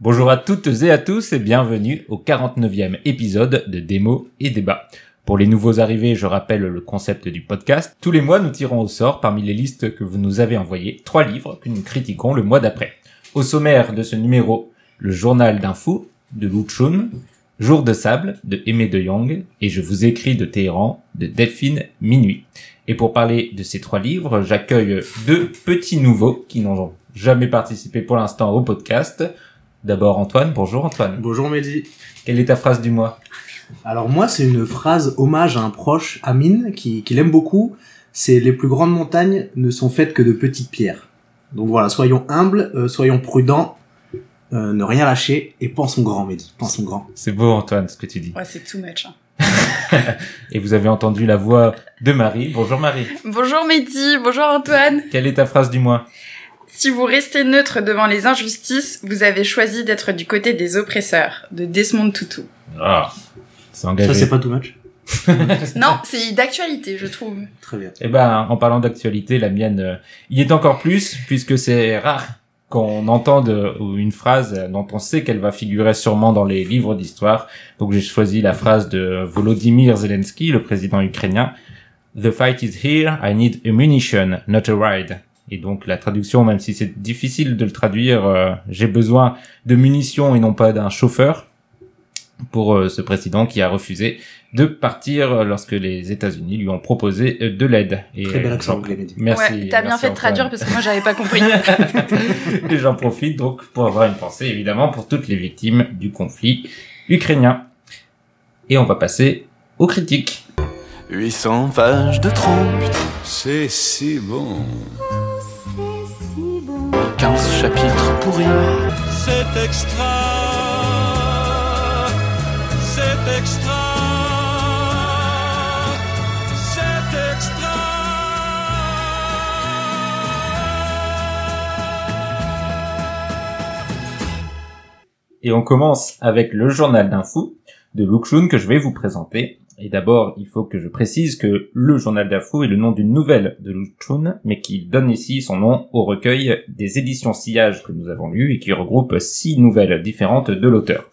Bonjour à toutes et à tous et bienvenue au 49e épisode de Démo et Débat. Pour les nouveaux arrivés, je rappelle le concept du podcast. Tous les mois, nous tirons au sort parmi les listes que vous nous avez envoyées trois livres que nous critiquons le mois d'après. Au sommaire de ce numéro, le journal d'un fou de Lu Chun, Jour de sable de Aimé de Jong et Je vous écris de Téhéran de Delphine Minuit. Et pour parler de ces trois livres, j'accueille deux petits nouveaux qui n'ont jamais participé pour l'instant au podcast. D'abord Antoine, bonjour Antoine. Bonjour Mehdi. Quelle est ta phrase du mois? Alors moi, c'est une phrase hommage à un proche, Amine, qui, qui l'aime beaucoup. C'est les plus grandes montagnes ne sont faites que de petites pierres. Donc voilà, soyons humbles, euh, soyons prudents, euh, ne rien lâcher et pensons grand, Mehdi. Pensons grand. C'est beau Antoine ce que tu dis. Ouais, c'est too much. hein. Et vous avez entendu la voix de Marie. Bonjour Marie. Bonjour Mehdi, bonjour Antoine. Quelle est ta phrase du mois? Si vous restez neutre devant les injustices, vous avez choisi d'être du côté des oppresseurs, de Desmond Tutu. Ah, c'est engagé. Ça, c'est pas too much Non, c'est d'actualité, je trouve. Très bien. Eh ben, en parlant d'actualité, la mienne euh, y est encore plus, puisque c'est rare qu'on entende euh, une phrase dont on sait qu'elle va figurer sûrement dans les livres d'histoire. Donc j'ai choisi la phrase de Volodymyr Zelensky, le président ukrainien. The fight is here, I need ammunition, not a ride. Et donc la traduction, même si c'est difficile de le traduire, euh, j'ai besoin de munitions et non pas d'un chauffeur pour euh, ce président qui a refusé de partir lorsque les États-Unis lui ont proposé euh, de l'aide. Très bel euh, accent anglais. Merci. ouais, t'as bien fait de traduire parce que moi j'avais pas compris. Et j'en profite donc pour avoir une pensée évidemment pour toutes les victimes du conflit ukrainien. Et on va passer aux critiques. 800 pages de trompe, C'est si bon. 15 chapitres pourris. C'est extra. Et on commence avec le journal d'un fou de Luxun que je vais vous présenter. Et d'abord, il faut que je précise que le journal d'un est le nom d'une nouvelle de Luxun, mais qui donne ici son nom au recueil des éditions Sillage que nous avons lu et qui regroupe six nouvelles différentes de l'auteur.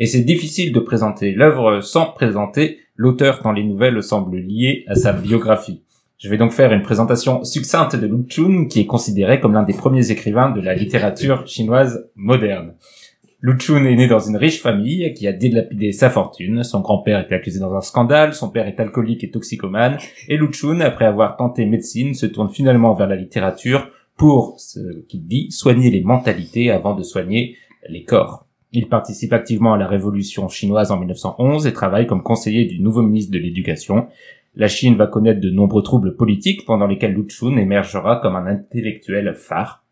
Et c'est difficile de présenter l'œuvre sans présenter l'auteur tant les nouvelles semblent liées à sa biographie. Je vais donc faire une présentation succincte de Lu Chun, qui est considéré comme l'un des premiers écrivains de la littérature chinoise moderne. Lu Chun est né dans une riche famille qui a dilapidé sa fortune. Son grand-père est accusé dans un scandale, son père est alcoolique et toxicomane, et Lu Chun, après avoir tenté médecine, se tourne finalement vers la littérature pour, ce qu'il dit, soigner les mentalités avant de soigner les corps. Il participe activement à la révolution chinoise en 1911 et travaille comme conseiller du nouveau ministre de l'Éducation. La Chine va connaître de nombreux troubles politiques pendant lesquels Lu Xun émergera comme un intellectuel phare.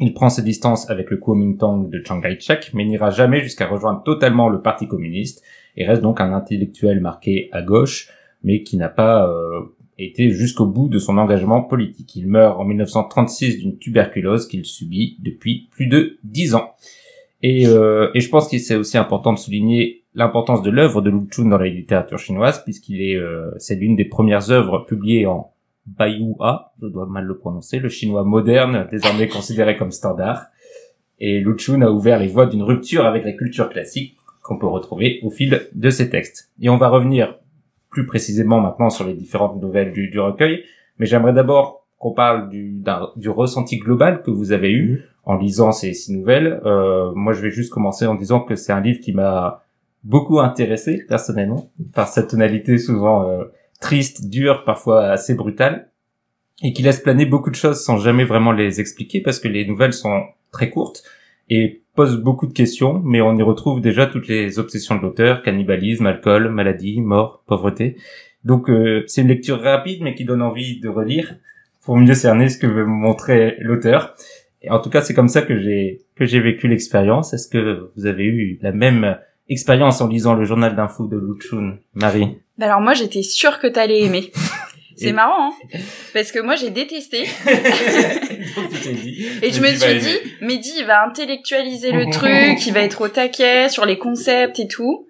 Il prend ses distances avec le Kuomintang de Chiang Kai-shek, mais n'ira jamais jusqu'à rejoindre totalement le Parti communiste et reste donc un intellectuel marqué à gauche, mais qui n'a pas euh, été jusqu'au bout de son engagement politique. Il meurt en 1936 d'une tuberculose qu'il subit depuis plus de dix ans. Et, euh, et je pense que c'est aussi important de souligner l'importance de l'œuvre de Lu Xun dans la littérature chinoise, puisqu'il est, euh, c'est l'une des premières œuvres publiées en Baiyua, je dois mal le prononcer, le chinois moderne, désormais considéré comme standard. Et Lu Xun a ouvert les voies d'une rupture avec la culture classique qu'on peut retrouver au fil de ses textes. Et on va revenir plus précisément maintenant sur les différentes nouvelles du, du recueil, mais j'aimerais d'abord qu'on parle du, du ressenti global que vous avez eu en lisant ces six nouvelles. Euh, moi, je vais juste commencer en disant que c'est un livre qui m'a beaucoup intéressé personnellement par sa tonalité souvent euh, triste, dure, parfois assez brutale, et qui laisse planer beaucoup de choses sans jamais vraiment les expliquer parce que les nouvelles sont très courtes et posent beaucoup de questions, mais on y retrouve déjà toutes les obsessions de l'auteur cannibalisme, alcool, maladie, mort, pauvreté. Donc euh, c'est une lecture rapide mais qui donne envie de relire pour mieux cerner ce que veut montrer l'auteur. Et en tout cas, c'est comme ça que j'ai que j'ai vécu l'expérience. Est-ce que vous avez eu la même expérience en lisant le journal d'info de Luchun, Marie? Bah Alors moi j'étais sûre que t'allais aimer. C'est Et- marrant, hein Parce que moi, j'ai détesté. Donc, tu t'es dit, Et je me suis dit, Mehdi, il va intellectualiser le truc, il va être au taquet sur les concepts et tout.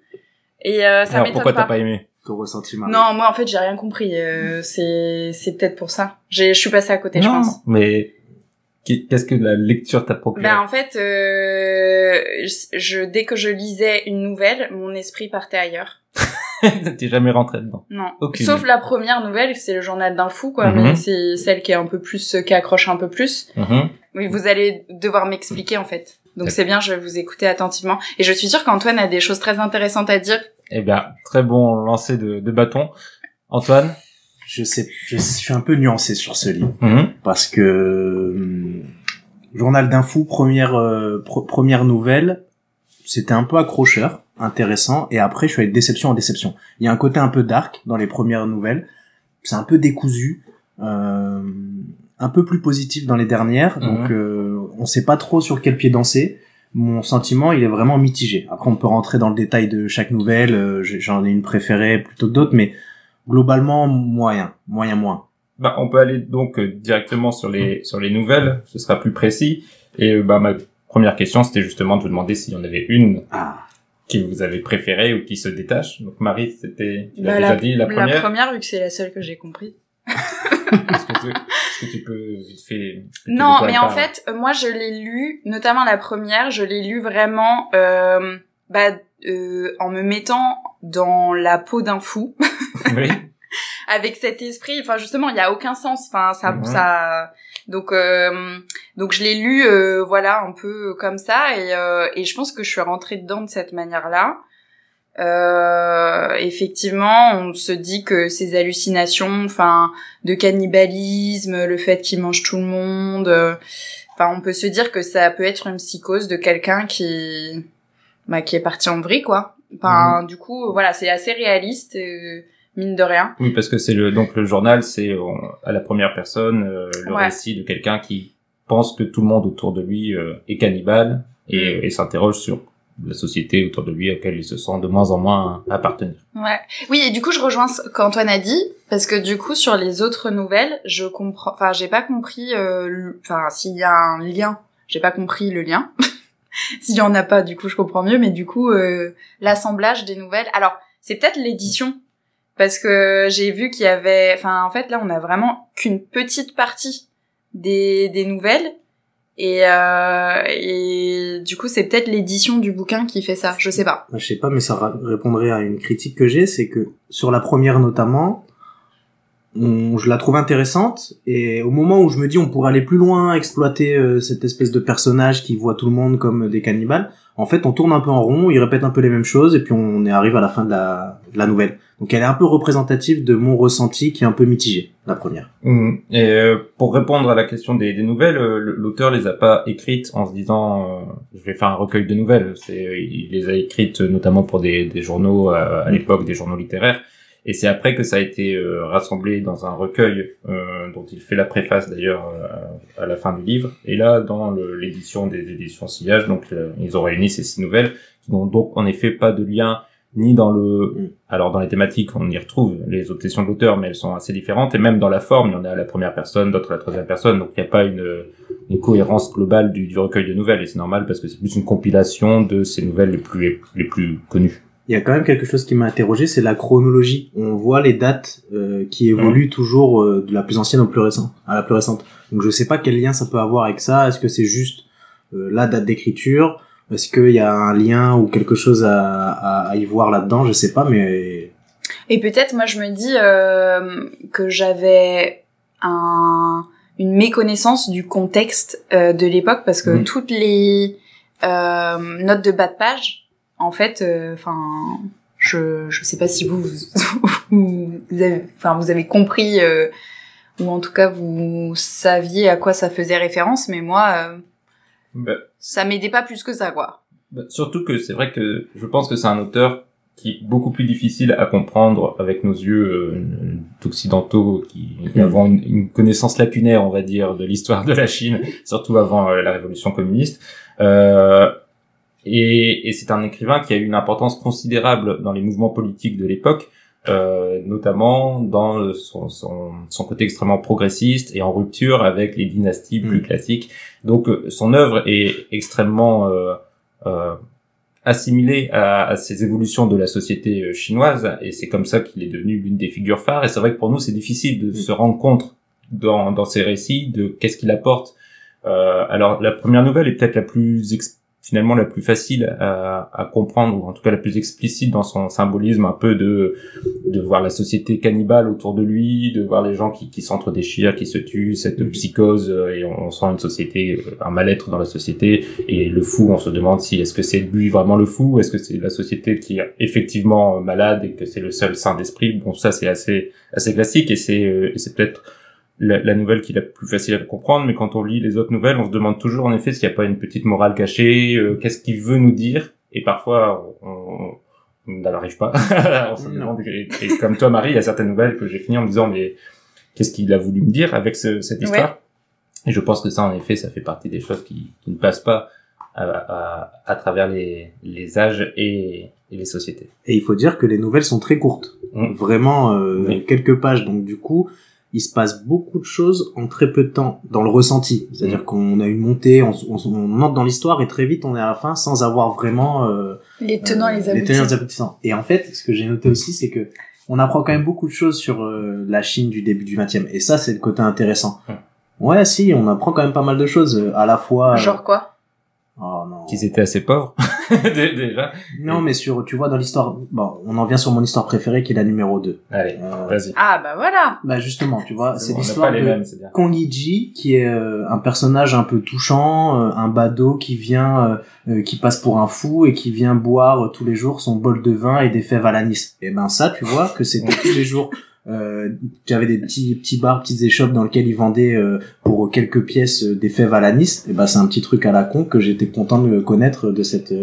Et euh, ça Alors m'étonne pourquoi t'as pas aimé? Ton ressenti, Marie? Non, moi, en fait, j'ai rien compris. Euh, c'est c'est peut-être pour ça. J'ai- Je suis passée à côté, je Non, pense. mais qu'est-ce que la lecture t'a procuré Ben en fait, euh, je dès que je lisais une nouvelle, mon esprit partait ailleurs. T'es jamais rentré dedans. Non. Aucune. Sauf la première nouvelle, c'est le journal d'un fou, quoi. Mhm. Mais c'est celle qui est un peu plus, qui accroche un peu plus. Mhm. Oui, vous allez devoir m'expliquer en fait. Donc c'est bien, je vais vous écouter attentivement. Et je suis sûre qu'Antoine a des choses très intéressantes à dire. Eh bien, très bon lancer de, de bâton. Antoine Je sais, je, suis un peu nuancé sur ce livre. Mhm. parce que hum, journal d'un fou première euh, première nouvelle c'était un peu accrocheur intéressant et après je suis allé de déception en déception il y a un côté un peu dark dans les premières nouvelles c'est un peu décousu euh, un peu plus positif dans les dernières donc Mhm. euh, on sait pas trop sur quel pied danser mon sentiment il est vraiment mitigé après on peut rentrer dans le détail de chaque nouvelle euh, j'en ai une préférée plutôt que d'autres mais globalement moyen moyen moins Bah, on peut aller donc euh, directement sur les sur les nouvelles. Ce sera plus précis. Et euh, bah ma première question, c'était justement de vous demander s'il y en avait une ah qui vous avez préférée ou qui se détache. Donc Marie, c'était tu l'as Bah, déjà dit la première. vu que c'est la seule que j'ai compris. Est-ce que, tu- est-ce que tu peux vite fait Non, mais en fait, euh, moi je l'ai lu, notamment la première, je l'ai lu vraiment euh, bah, euh, en me mettant dans la peau d'un fou. oui. avec cet esprit enfin justement il y a aucun sens. Enfin ça ça donc euh, donc je l'ai lu euh, voilà un peu comme ça. Et euh, et je pense que je suis rentrée dedans de cette manière là euh, effectivement on se dit que ces hallucinations enfin de cannibalisme le fait qu'il mange tout le monde euh, enfin on peut se dire que ça peut être une psychose de quelqu'un qui bah, qui est parti en vrille quoi. Enfin du coup voilà c'est assez réaliste euh, mine de rien Oui, parce que c'est le donc le journal, c'est euh, à la première personne euh, le Ouais. récit de quelqu'un qui pense que tout le monde autour de lui euh, est cannibale et, Mm. et s'interroge sur la société autour de lui à laquelle il se sent de moins en moins appartenir. Ouais. Oui, et du coup, je rejoins ce qu'Antoine a dit, parce que du coup, sur les autres nouvelles, je comprends, enfin, j'ai pas compris, euh, enfin, s'il y a un lien, j'ai pas compris le lien. s'il y en a pas, du coup, je comprends mieux, mais du coup, euh, l'assemblage des nouvelles. Alors, c'est peut-être l'édition, parce que j'ai vu qu'il y avait, enfin, en fait, là, on a vraiment qu'une petite partie des, nouvelles. Et, euh, et du coup, c'est peut-être l'édition du bouquin qui fait ça. Je sais pas. Je sais pas, mais ça ra- répondrait à une critique que j'ai, c'est que sur la première notamment, je la trouve intéressante et au moment où je me dis on pourrait aller plus loin, exploiter euh, cette espèce de personnage qui voit tout le monde comme des cannibales, en fait on tourne un peu en rond, il répète un peu les mêmes choses et puis on arrive à la fin de la, nouvelle. Donc elle est un peu représentative de mon ressenti qui est un peu mitigé, la première. Mhm. Et euh, pour répondre à la question des, nouvelles, euh, l'auteur les a pas écrites en se disant euh, je vais faire un recueil de nouvelles. C'est il les a écrites notamment pour des, journaux à l'époque, des journaux littéraires. Et c'est après que ça a été euh, rassemblé dans un recueil euh, dont il fait la préface d'ailleurs euh, à la fin du livre. Et là, dans l'édition des éditions Sillage, donc euh, ils ont réuni ces six nouvelles qui n'ont donc en effet pas de lien ni dans le Mm. alors dans les thématiques on y retrouve les obsessions de l'auteur mais elles sont assez différentes et même dans la forme il y en a à la première personne d'autres à la troisième personne donc il n'y a pas une, une cohérence globale du, du recueil de nouvelles et c'est normal parce que c'est plus une compilation de ces nouvelles les plus les plus connues Il y a quand même quelque chose qui m'a interrogé, c'est la chronologie. On voit les dates euh, qui évoluent toujours euh, de la plus ancienne au plus récent, à la plus récente. Donc je sais pas quel lien ça peut avoir avec ça. Est-ce que c'est juste euh, la date d'écriture? Est-ce qu'il y a un lien ou quelque chose à, à, à y voir là-dedans? Je sais pas, mais Et peut-être, moi, je me dis euh, que j'avais un, une méconnaissance du contexte euh, de l'époque parce que Mhm. toutes les euh, notes de bas de page, en fait, enfin, je je sais pas si vous vous, vous avez, enfin, vous avez compris euh, ou en tout cas vous saviez à quoi ça faisait référence, mais moi, euh, Bah, ça m'aidait pas plus que ça, quoi. bah, surtout que c'est vrai que je pense que c'est un auteur qui est beaucoup plus difficile à comprendre avec nos yeux euh, occidentaux qui Mhm. avons une, une connaissance lacunaire on va dire de l'histoire de la Chine surtout avant euh, la révolution communiste euh, et, et c'est un écrivain qui a eu une importance considérable dans les mouvements politiques de l'époque euh, notamment dans son, son, son côté extrêmement progressiste et en rupture avec les dynasties plus Mm. classiques. Donc euh, son œuvre est extrêmement euh, euh, assimilée à, à ces évolutions de la société euh, chinoise et c'est comme ça qu'il est devenu l'une des figures phares. Et c'est vrai que pour nous c'est difficile de Mm. se rendre compte dans, dans ces récits de qu'est-ce qu'il apporte. Euh, alors la première nouvelle est peut-être la plus finalement la plus facile à, à comprendre ou en tout cas la plus explicite dans son symbolisme un peu de de voir la société cannibale autour de lui, de voir les gens qui, qui s'entre-déchirent, qui se tuent, cette Mhm. psychose euh, et on, on sent une société, euh, un mal-être dans la société et le fou, on se demande si est-ce que c'est lui vraiment le fou, ou est-ce que c'est la société qui est effectivement euh, malade et que c'est le seul saint d'esprit. Bon, ça c'est assez assez classique et c'est c'est peut-être la, la nouvelle qui est la plus facile à comprendre, mais quand on lit les autres nouvelles, on se demande toujours en effet s'il n'y a pas une petite morale cachée, euh, qu'est-ce qu'il veut nous dire, et parfois on, n'arrive pas. on se Non. demande, et, et comme toi Marie, il y a certaines nouvelles que j'ai fini en me disant mais qu'est-ce qu'il a voulu me dire avec ce- cette histoire? Et je pense que ça en effet, ça fait partie des choses qui, qui ne passent pas à, à, à travers les, les âges et, et les sociétés. Et il faut dire que les nouvelles sont très courtes. Mm. Vraiment, euh, Oui. quelques pages. Donc du coup, il se passe beaucoup de choses en très peu de temps, dans le ressenti. C'est-à-dire Mm. qu'on a une montée, on, on, on entre dans l'histoire et très vite on est à la fin sans avoir vraiment euh, Les tenants, euh, les les aboutissants. tenants, les aboutissants. Et en fait, ce que j'ai noté aussi, c'est que on apprend quand même beaucoup de choses sur euh, la Chine du début du 20e. Et ça, c'est le côté intéressant. Mm. Ouais, si, on apprend quand même pas mal de choses, euh, à la fois... euh, Genre quoi? Qu'ils étaient assez pauvres dé- déjà. Non, mais sur, tu vois, dans l'histoire... Bon, on en vient sur mon histoire préférée, qui est la numéro 2. Allez, Euh, vas-y. Ah bah voilà Bah justement, tu vois, c'est l'histoire de mêmes, qui est euh, un personnage un peu touchant, euh, un badaud qui vient, euh, euh, qui passe pour un fou et qui vient boire euh, tous les jours son bol de vin et des fèves à l'anis. Et ben ça, tu vois, que c'était tous les jours. Euh, tu avais des petits petits bars, petites échoppes dans lesquelles ils vendaient euh, pour quelques pièces euh, des fèves à l'anis. Et ben c'est un petit truc à la con que j'étais content de connaître de cette.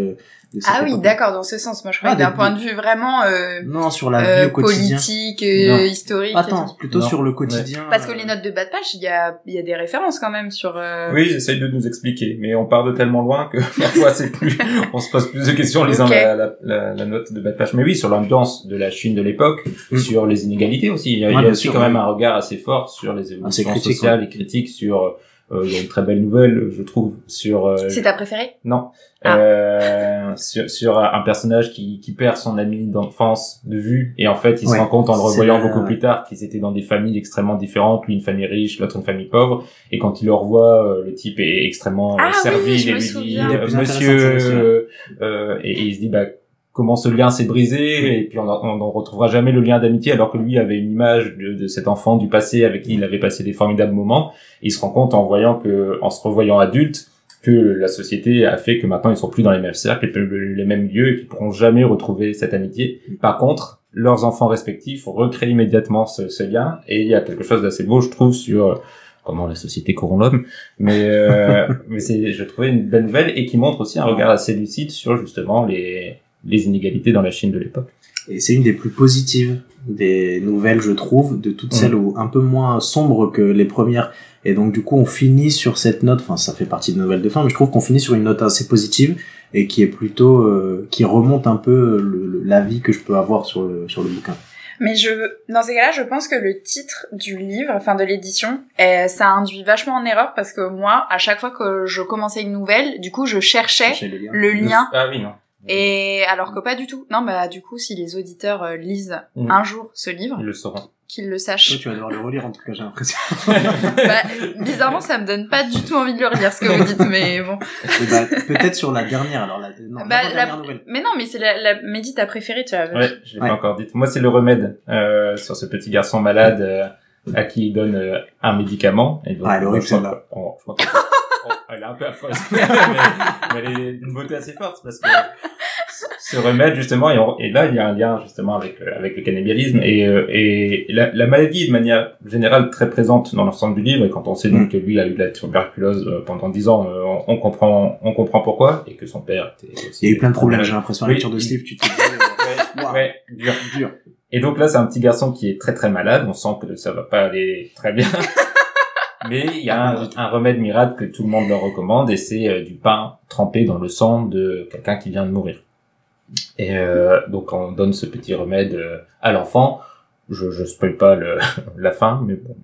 Euh, Ah oui, d'accord, dans ce sens. Moi, je croyais Ah, d'un point de vue vraiment euh, Non, sur la euh, vie au quotidien. politique, euh, Non. historique. Attends, plutôt Non. sur le quotidien. Parce que euh, les notes de bas de page, il y a, il y a des références quand même sur... euh, Oui, ils essayent de nous expliquer, mais on part de tellement loin que parfois c'est plus, on se pose plus de questions en lisant Ok. la, la, la, la note de bas de page. Mais oui, sur l'ambiance de la Chine de l'époque, Mm. sur les inégalités aussi. Il y a, Ouais, il y a bien aussi sûr, quand même un regard assez fort sur les évolutions sociales et critiques sur, euh, il y a une très belle nouvelle, je trouve, sur, euh, C'est ta préférée? Non, Ah. euh, sur, sur un personnage qui, qui perd son ami d'enfance de vue et en fait il Ouais. se rend compte en le revoyant beaucoup plus tard qu'ils étaient dans des familles extrêmement différentes, lui une famille riche, l'autre une famille pauvre et quand il le revoit euh, le type est extrêmement euh, Ah oui, servi je et lui dit euh, monsieur euh, euh, et, et il se dit bah comment ce lien s'est brisé et puis on n'en retrouvera jamais le lien d'amitié alors que lui avait une image de, de cet enfant du passé avec qui il avait passé des formidables moments il se rend compte en voyant que en se revoyant adulte que la société a fait que maintenant ils sont plus dans les mêmes cercles et plus les mêmes lieux et qu'ils pourront jamais retrouver cette amitié. Par contre, leurs enfants respectifs recréent immédiatement ce, ce lien et il y a quelque chose d'assez beau, je trouve, sur euh, comment la société corrompt l'homme. Mais euh, mais c'est, je trouvais une belle nouvelle et qui montre aussi un regard assez lucide sur justement les les inégalités dans la Chine de l'époque. Et c'est une des plus positives des nouvelles, je trouve, de toutes Mm. celles où un peu moins sombres que les premières. Et donc du coup, on finit sur cette note. Enfin, ça fait partie de nouvelles de fin, mais je trouve qu'on finit sur une note assez positive et qui est plutôt euh, qui remonte un peu le, le- la vie que je peux avoir sur le sur le bouquin. Mais je, dans ces cas-là, je pense que le titre du livre, enfin de l'édition, ça induit vachement en erreur parce que moi, à chaque fois que je commençais une nouvelle, du coup, je cherchais le lien. le lien. Ah oui non. Et alors que pas du tout. Non, bah du coup, si les auditeurs euh, lisent un jour ce livre, Ils le sauront. qu'ils le Toi, sachent. tu vas devoir le relire en tout cas, j'ai l'impression. bah, bizarrement, ça me donne pas du tout envie de le relire ce que vous dites, mais bon. Et bah, peut-être sur la dernière. Alors la, non, Bah, la la- dernière nouvelle. Mais non, mais c'est la, la Mehdi, ta préférée, tu vois. Ouais, je l'ai Ouais. pas encore dit. Moi, c'est le remède euh, sur ce petit garçon malade euh, à qui il donne euh, un médicament. Et donc, Ah, elle est horrible, celle-là. oh, elle est un peu affreuse, mais, mais elle est d'une beauté assez forte parce que ce remède justement et, on- et là il y a un lien justement avec euh, avec le cannibalisme et euh, et la, la maladie de manière générale très présente dans l'ensemble du livre et quand on sait Mm. donc que lui a eu de la tuberculose euh, pendant dix ans on, on comprend on comprend pourquoi et que son père était aussi Il y a eu plein de problèmes, j'ai l'impression à la lecture de ce livre, tu te dis, ouais, ouais, dur. dur. Et donc là, c'est un petit garçon qui est très très malade. On sent que ça va pas aller très bien. Mais il y a un, un remède miracle que tout le monde leur recommande et c'est euh, du pain trempé dans le sang de quelqu'un qui vient de mourir. Et euh, donc on donne ce petit remède euh, à l'enfant. Je je spoil pas le, la fin, mais bon,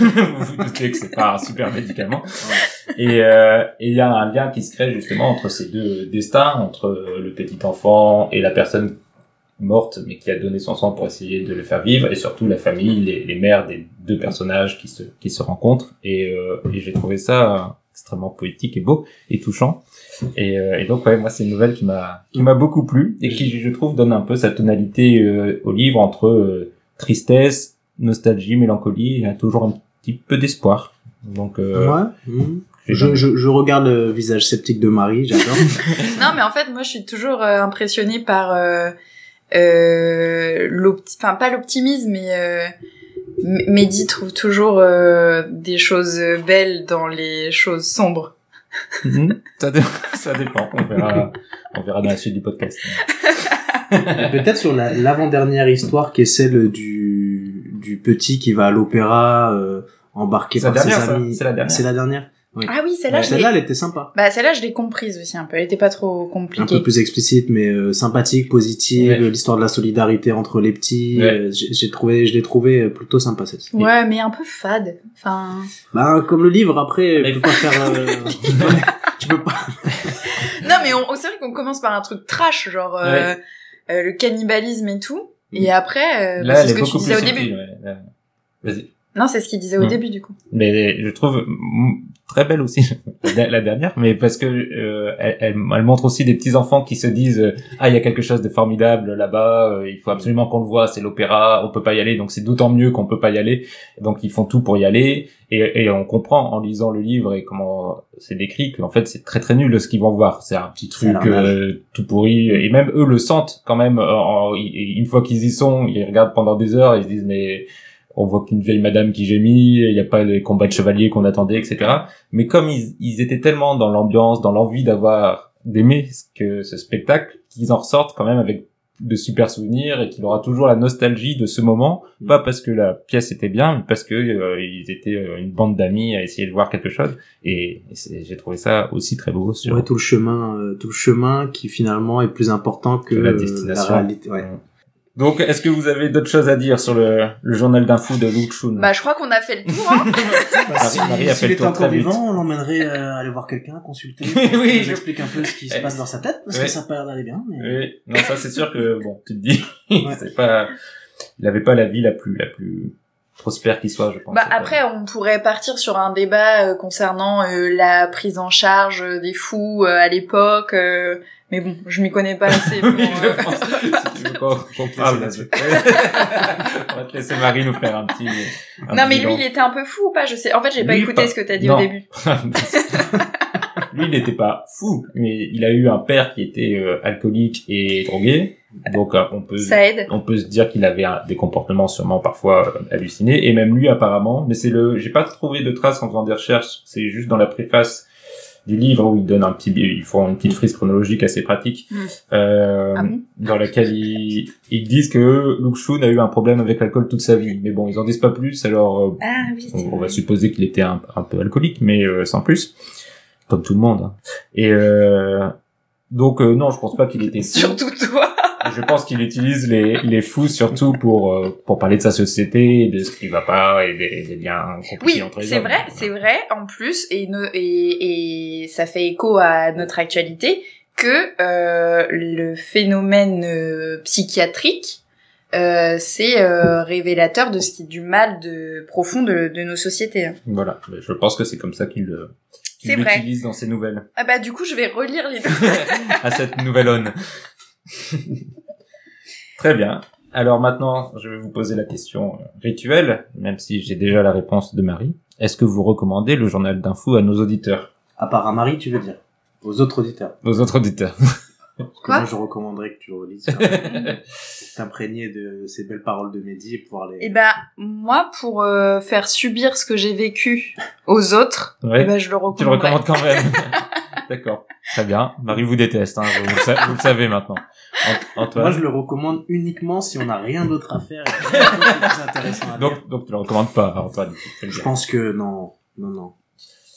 vous vous doutez que c'est pas un super médicament. Et euh, et il y a un lien qui se crée justement entre ces deux destins, entre le petit enfant et la personne morte, mais qui a donné son sang pour essayer de le faire vivre, et surtout la famille, les, les mères des deux personnages qui se qui se rencontrent. Et, euh, et j'ai trouvé ça extrêmement poétique et beau et touchant. Et, euh, et donc ouais, moi c'est une nouvelle qui m'a qui m'a beaucoup plu et qui je trouve donne un peu sa tonalité euh, au livre entre euh, tristesse, nostalgie, mélancolie, il y a toujours un petit peu d'espoir. Donc euh, Ouais. Je, je, je regarde le visage sceptique de Marie, j'adore. Non, mais en fait, moi, je suis toujours euh, impressionnée par euh, euh, l'opti- enfin pas l'optimisme, mais euh, Mehdi trouve toujours euh, des choses belles dans les choses sombres. Mhm. ça, dé- ça dépend, on verra on verra dans la suite du podcast. Peut-être sur la- l'avant-dernière histoire qui est celle du, du petit qui va à l'opéra, euh, embarqué par ses dernière, ça amis. C'est la dernière. C'est la dernière. Oui. Ah oui, celle-là, Ouais, je l'ai- Celle-là, elle était sympa. bah celle-là, je l'ai comprise aussi un peu. Elle était pas trop Un compliquée. peu plus explicite, mais euh, sympathique, positive. Ouais. L'histoire de la solidarité entre les petits. Ouais. euh, J'ai trouvé, je l'ai trouvé euh, plutôt sympa cette. Ouais, mais un peu fade. Enfin, Bah, comme le livre, après, Mais- tu peux pas faire. euh, tu peux pas. non, mais on, c'est vrai qu'on commence par un truc trash, genre euh, euh, le cannibalisme et tout. Et après, euh, bah, Là, c'est elle ce est que tu beaucoup disais au plus début. ouais. Vas-y. Non, c'est ce qu'il disait au Mm. début du coup. mais je trouve très belle aussi la dernière mais parce que euh, elle, elle, elle montre aussi des petits enfants qui se disent euh, ah il y a quelque chose de formidable là-bas euh, il faut absolument qu'on le voit c'est l'opéra on peut pas y aller donc c'est d'autant mieux qu'on peut pas y aller donc ils font tout pour y aller et, et on comprend en lisant le livre et comment c'est décrit qu'en fait c'est très très nul ce qu'ils vont voir c'est un petit truc euh, tout pourri et même eux le sentent quand même en- une fois qu'ils y sont ils regardent pendant des heures et ils se disent mais on voit qu'une vieille madame qui gémit, il n'y a pas les combats de chevaliers qu'on attendait, etc. Mais comme ils, ils étaient tellement dans l'ambiance, dans l'envie d'avoir, d'aimer ce que ce spectacle, qu'ils en ressortent quand même avec de super souvenirs et qu'il aura toujours la nostalgie de ce moment, pas parce que la pièce était bien, mais parce que euh, ils étaient euh, une bande d'amis à essayer de voir quelque chose. Et, j'ai trouvé ça aussi très beau sur Ouais, tout le chemin, euh, tout le chemin qui finalement est plus important que Que la destination. réalité. Ouais. Donc, est-ce que vous avez d'autres choses à dire sur le, le journal d'infos de Luke Chun Bah, je crois qu'on a fait le tour. Hein. Bah, Marie- Marie a fait s'il le était tour encore vite. vivant, on l'emmènerait euh, aller voir quelqu'un, consulter. Oui, nous je- explique un peu ce qui se passe dans sa tête, parce que ça a pas l'air d'aller bien. Mais... Oui, non, ça c'est sûr que bon, tu te dis, c'est pas, il avait pas la vie la plus la plus prospère qui soit, je pense. Bah après, on pourrait partir sur un débat euh, concernant euh, la prise en charge euh, des fous euh, à l'époque, euh, mais bon, je m'y connais pas assez. Pour, Oui, je euh, pense. Si tu veux qu'on qu'on parle là-dessus. on va te laisser Marie nous faire un petit. un Non mais bilan. lui, il était un peu fou ou pas? Je sais. En fait, j'ai pas écouté pas- ce que t'as dit non. au début. Lui, il n'était pas fou, mais il a eu un père qui était euh, alcoolique et drogué, donc euh, on peut Ça aide. on peut se dire qu'il avait un- des comportements sûrement parfois euh, hallucinés et même lui apparemment mais c'est le j'ai pas trouvé de traces en faisant des recherches c'est juste dans la préface du livre où il donne un petit ils font une petite frise chronologique assez pratique Mm. euh, Ah bon dans laquelle ils, ils disent que Luke Shun a eu un problème avec l'alcool toute sa vie mais bon ils en disent pas plus alors euh, Ah oui. on, va supposer qu'il était un, un peu alcoolique, mais euh, sans plus, comme tout le monde. hein. Et euh, donc euh, non, je pense pas qu'il était. Surtout toi. Je pense qu'il utilise les, les fous surtout pour euh, pour parler de sa société, de ce qui va pas et des, des liens compliqués Oui, entre les c'est vrai, c'est vrai. En plus, et, ne- et, et ça fait écho à notre actualité que euh, le phénomène euh, psychiatrique, euh, c'est euh, révélateur de ce qui est du mal de profond de, de nos sociétés. hein. Voilà, je pense que c'est comme ça qu'il C'est vrai. l'utilise dans ses nouvelles. Ah bah du coup, je vais relire les deux. à cette nouvelle onne. Très bien. Alors maintenant, je vais vous poser la question rituelle, même si j'ai déjà la réponse de Marie. Est-ce que vous recommandez le journal d'info à nos auditeurs, À part à Marie, tu veux dire? Aux autres auditeurs. aux autres auditeurs Parce que Quoi moi, je recommanderais que tu relises. T'imprégner de ces belles paroles de Mehdi et pouvoir les... Et bah moi, pour euh, faire subir ce que j'ai vécu aux autres, Ouais. eh ben, je le Tu le recommandes quand même. D'accord. Très bien. Marie vous déteste, hein, vous, vous le sa- vous le savez maintenant. Ant- Antoine. Moi, je le recommande uniquement si on n'a rien d'autre à faire et plus intéressant à. Donc, donc tu le recommandes pas, Antoine. Je pense que non, non, non.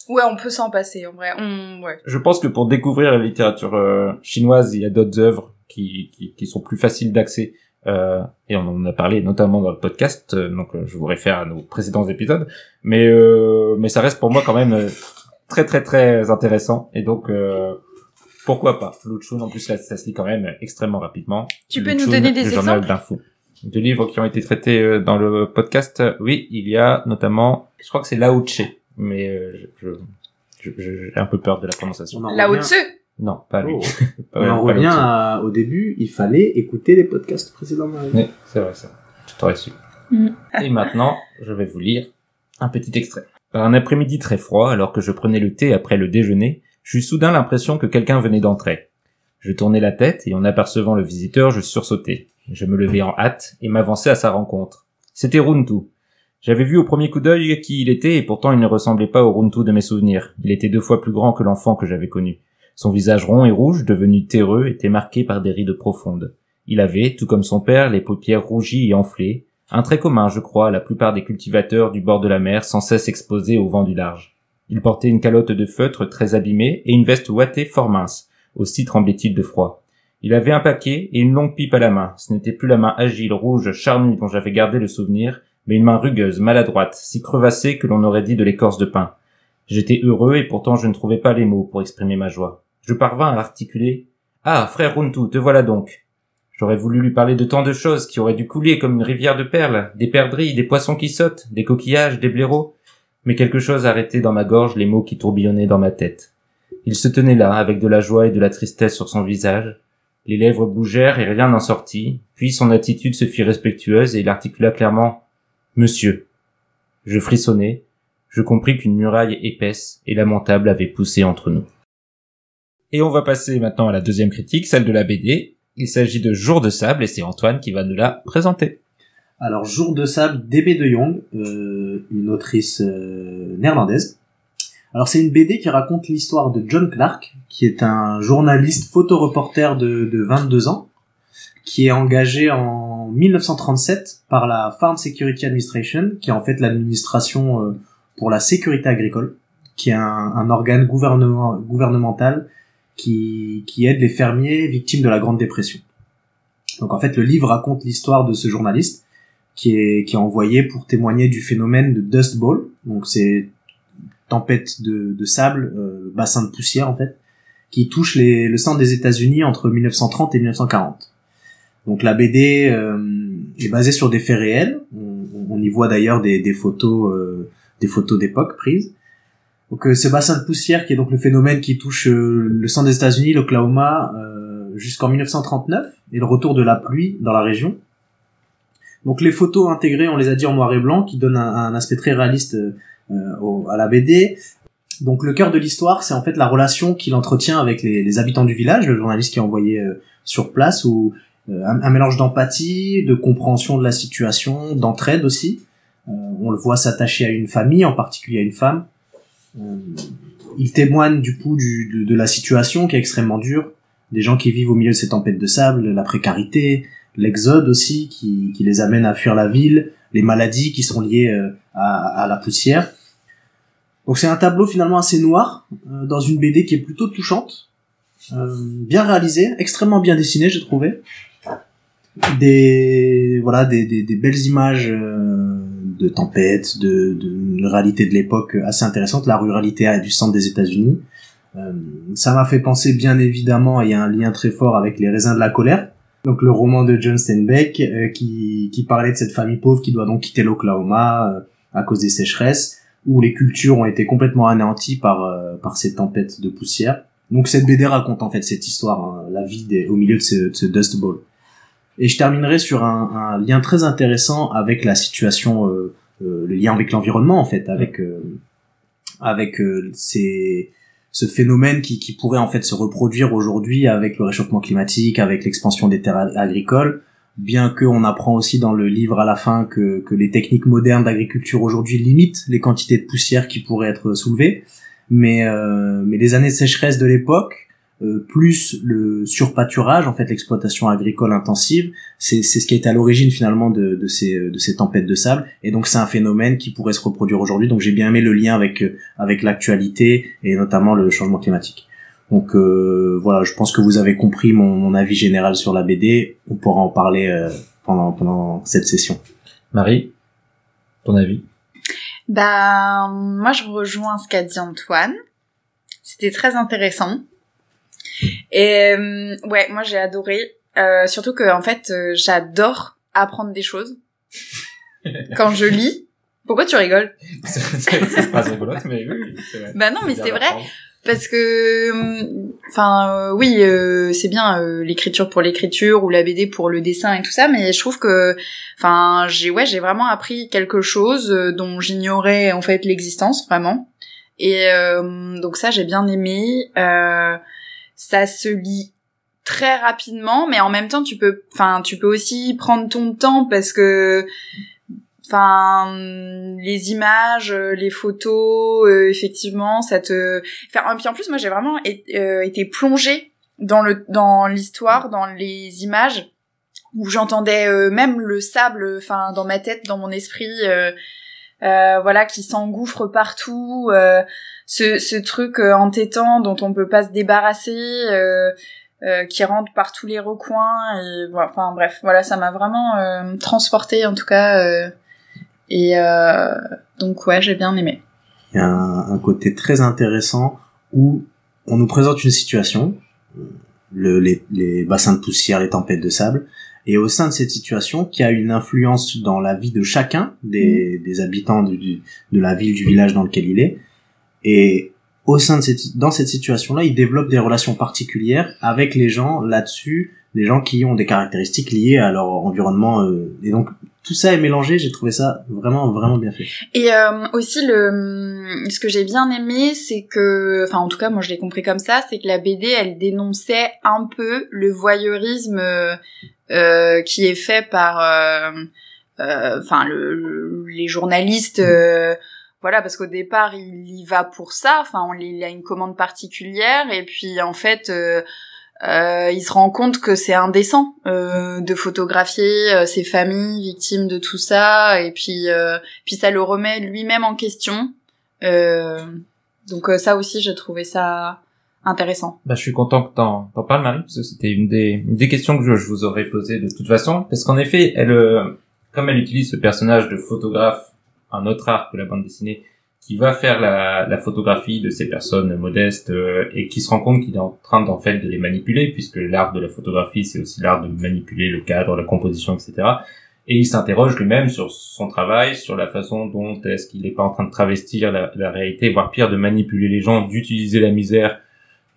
Ouais, on peut s'en passer en vrai. On... Ouais. Je pense que pour découvrir la littérature euh, chinoise, il y a d'autres œuvres qui, qui, qui sont plus faciles d'accès. Euh, et on en a parlé notamment dans le podcast, euh, donc euh, je vous réfère à nos précédents épisodes. Mais euh, mais ça reste pour moi quand même très très très intéressant. Et donc euh, pourquoi pas? Luchun en plus ça, ça se lit quand même extrêmement rapidement. Tu peux nous donner des le journal exemples? De livres qui ont été traités dans le podcast, oui, il y a notamment, je crois que c'est Lao Tse, mais euh, je, je, je- j'ai un peu peur de la prononciation. Là au-dessus. Non, pas lui. Oh. Pas- On en pas revient à- au début, il fallait écouter les podcasts précédents. Oui, c'est vrai, ça. Tu t'aurais su. Mm. Et maintenant, je vais vous lire un petit extrait. Par un après-midi très froid, alors que je prenais le thé après le déjeuner, j'eus soudain l'impression que quelqu'un venait d'entrer. Je tournai la tête et en apercevant le visiteur, je sursautai. Je me levai en hâte et m'avançai à sa rencontre. C'était Runtu. J'avais vu au premier coup d'œil qui il était et pourtant il ne ressemblait pas au Runtu de mes souvenirs. Il était deux fois plus grand que l'enfant que j'avais connu. Son visage rond et rouge, devenu terreux, était marqué par des rides profondes. Il avait, tout comme son père, les paupières rougies et enflées, un trait commun, je crois, à la plupart des cultivateurs du bord de la mer sans cesse exposés au vent du large. Il portait une calotte de feutre très abîmée et une veste ouatée fort mince. Aussi tremblait-il de froid. Il avait un paquet et une longue pipe à la main. Ce n'était plus la main agile, rouge, charnue dont j'avais gardé le souvenir, mais une main rugueuse, maladroite, si crevassée que l'on aurait dit de l'écorce de pain. J'étais heureux et pourtant je ne trouvais pas les mots pour exprimer ma joie. Je parvins à articuler Ah, frère Runtu, te voilà donc. J'aurais voulu lui parler de tant de choses qui auraient dû couler comme une rivière de perles, des perdrix, des poissons qui sautent, des coquillages, des blaireaux. Mais quelque chose arrêtait dans ma gorge les mots qui tourbillonnaient dans ma tête. Il se tenait là, avec de la joie et de la tristesse sur son visage. Les lèvres bougèrent et rien n'en sortit, puis son attitude se fit respectueuse et il articula clairement Monsieur. Je frissonnai, je compris qu'une muraille épaisse et lamentable avait poussé entre nous. Et on va passer maintenant à la deuxième critique, celle de la BD. Il s'agit de Jour de sable et c'est Antoine qui va nous la présenter. Alors, Jour de sable d'Ebe de Jong, euh, une autrice euh, néerlandaise. Alors, c'est une BD qui raconte l'histoire de John Clark, qui est un journaliste photoreporter de, de 22 ans, qui est engagé en 1937 par la Farm Security Administration, qui est en fait l'administration euh, pour la sécurité agricole, qui est un, organe gouvernement, gouvernemental qui, aide les fermiers victimes de la Grande Dépression. Donc en fait, le livre raconte l'histoire de ce journaliste qui est, envoyé pour témoigner du phénomène de Dust Bowl. Donc c'est tempête de, sable, euh, bassin de poussière en fait, qui touche le centre des États-Unis entre 1930 et 1940. Donc la BD euh, est basée sur des faits réels. On, y voit d'ailleurs des, photos, euh, des photos d'époque prises. Donc euh, ce bassin de poussière qui est donc le phénomène qui touche euh, le centre des États-Unis, l'Oklahoma, euh, jusqu'en 1939 et le retour de la pluie dans la région. Donc les photos intégrées, on les a dit en noir et blanc, qui donnent un, aspect très réaliste euh, à la BD. Donc le cœur de l'histoire, c'est en fait la relation qu'il entretient avec les, habitants du village, le journaliste qui est envoyé euh, sur place, où euh, un, un mélange d'empathie, de compréhension de la situation, d'entraide aussi. Euh, on le voit s'attacher à une famille, en particulier à une femme. Euh, il témoigne du coup du, de, de la situation qui est extrêmement dure, des gens qui vivent au milieu de ces tempêtes de sable, la précarité, l'exode aussi qui, qui les amène à fuir la ville, les maladies qui sont liées euh, à, à la poussière. Donc c'est un tableau finalement assez noir euh, dans une BD qui est plutôt touchante, euh, bien réalisée, extrêmement bien dessinée j'ai trouvé. Des voilà des, des, des belles images euh, de tempêtes, de, de réalité de l'époque assez intéressante, la ruralité du centre des États-Unis. Euh, ça m'a fait penser bien évidemment, il y a un lien très fort avec les raisins de la colère, donc le roman de John Steinbeck euh, qui, qui parlait de cette famille pauvre qui doit donc quitter l'Oklahoma euh, à cause des sécheresses, où les cultures ont été complètement anéanties par, euh, par ces tempêtes de poussière. Donc cette BD raconte en fait cette histoire, hein, la vie des, au milieu de ce, de ce Dust Bowl. Et je terminerai sur un, un lien très intéressant avec la situation, euh, euh, le lien avec l'environnement en fait, avec euh, avec euh, ces ce phénomène qui, qui pourrait en fait se reproduire aujourd'hui avec le réchauffement climatique, avec l'expansion des terres agricoles, bien qu'on apprend aussi dans le livre à la fin que, que les techniques modernes d'agriculture aujourd'hui limitent les quantités de poussière qui pourraient être soulevées, mais, euh, mais les années de sécheresse de l'époque, euh, plus le surpâturage, en fait l'exploitation agricole intensive, c'est c'est ce qui est à l'origine finalement de, de, ces, de ces tempêtes de sable, et donc c'est un phénomène qui pourrait se reproduire aujourd'hui, donc j'ai bien aimé le lien avec, euh, avec l'actualité, et notamment le changement climatique. Donc euh, voilà, je pense que vous avez compris mon, mon avis général sur la BD. On pourra en parler euh, pendant pendant cette session. Marie, ton avis? Bah, moi, je rejoins ce qu'a dit Antoine. C'était très intéressant. Et euh, ouais, moi, j'ai adoré. Euh, surtout que, en fait, euh, j'adore apprendre des choses quand je lis. Pourquoi tu rigoles C'est pas rigolote, mais oui, vrai. Bah non, mais c'est vrai. Parce que, hum, enfin, euh, oui, euh, c'est bien euh, l'écriture pour l'écriture ou la BD pour le dessin et tout ça, mais je trouve que, enfin, j'ai ouais, j'ai vraiment appris quelque chose euh, dont j'ignorais en fait l'existence vraiment. Et euh, donc ça, j'ai bien aimé. Euh, ça se lit très rapidement, mais en même temps, tu peux, enfin, tu peux aussi prendre ton temps parce que enfin les images euh, les photos euh, effectivement ça te enfin et puis en plus moi j'ai vraiment é- euh, été plongée dans le dans l'histoire dans les images où j'entendais même le sable enfin dans ma tête dans mon esprit euh, voilà qui s'engouffre partout euh, ce ce truc euh, entêtant dont on peut pas se débarrasser euh, qui rentre par tous les recoins et voilà, enfin bref voilà ça m'a vraiment transporté en tout cas et donc ouais j'ai bien aimé. Il y a un, un côté très intéressant où on nous présente une situation, le, les, les bassins de poussière, les tempêtes de sable, et au sein de cette situation, qui a une influence dans la vie de chacun des, des habitants du, du- de la ville, du village dans lequel il est, et au sein de cette, dans cette situation-là, il développe des relations particulières avec les gens là-dessus, des gens qui ont des caractéristiques liées à leur environnement, euh, et donc tout ça est mélangé. J'ai trouvé ça vraiment vraiment bien fait. Et euh, aussi le ce que j'ai bien aimé, c'est que, enfin en tout cas moi je l'ai compris comme ça, c'est que la BD elle dénonçait un peu le voyeurisme euh, euh, qui est fait par, euh, euh, enfin le, le- les journalistes. euh, voilà, parce qu'au départ, il y va pour ça. Enfin, il a une commande particulière, et puis en fait, euh, il se rend compte que c'est indécent euh, de photographier euh, ses familles victimes de tout ça, et puis euh, puis ça le remet lui-même en question. Euh, donc euh, ça aussi, j'ai trouvé ça intéressant. Bah, je suis content que t'en, t'en parles, Marie, parce que c'était une des, une des questions que je, je vous aurais posées de toute façon. Parce qu'en effet, elle, comme elle utilise ce personnage de photographe, un autre art que la bande dessinée, qui va faire la, la photographie de ces personnes modestes euh, et qui se rend compte qu'il est en train d'en fait de les manipuler, puisque l'art de la photographie, c'est aussi l'art de manipuler le cadre, la composition, etc. Et il s'interroge lui-même sur son travail, sur la façon dont est-ce qu'il n'est pas en train de travestir la, la réalité, voire pire, de manipuler les gens, d'utiliser la misère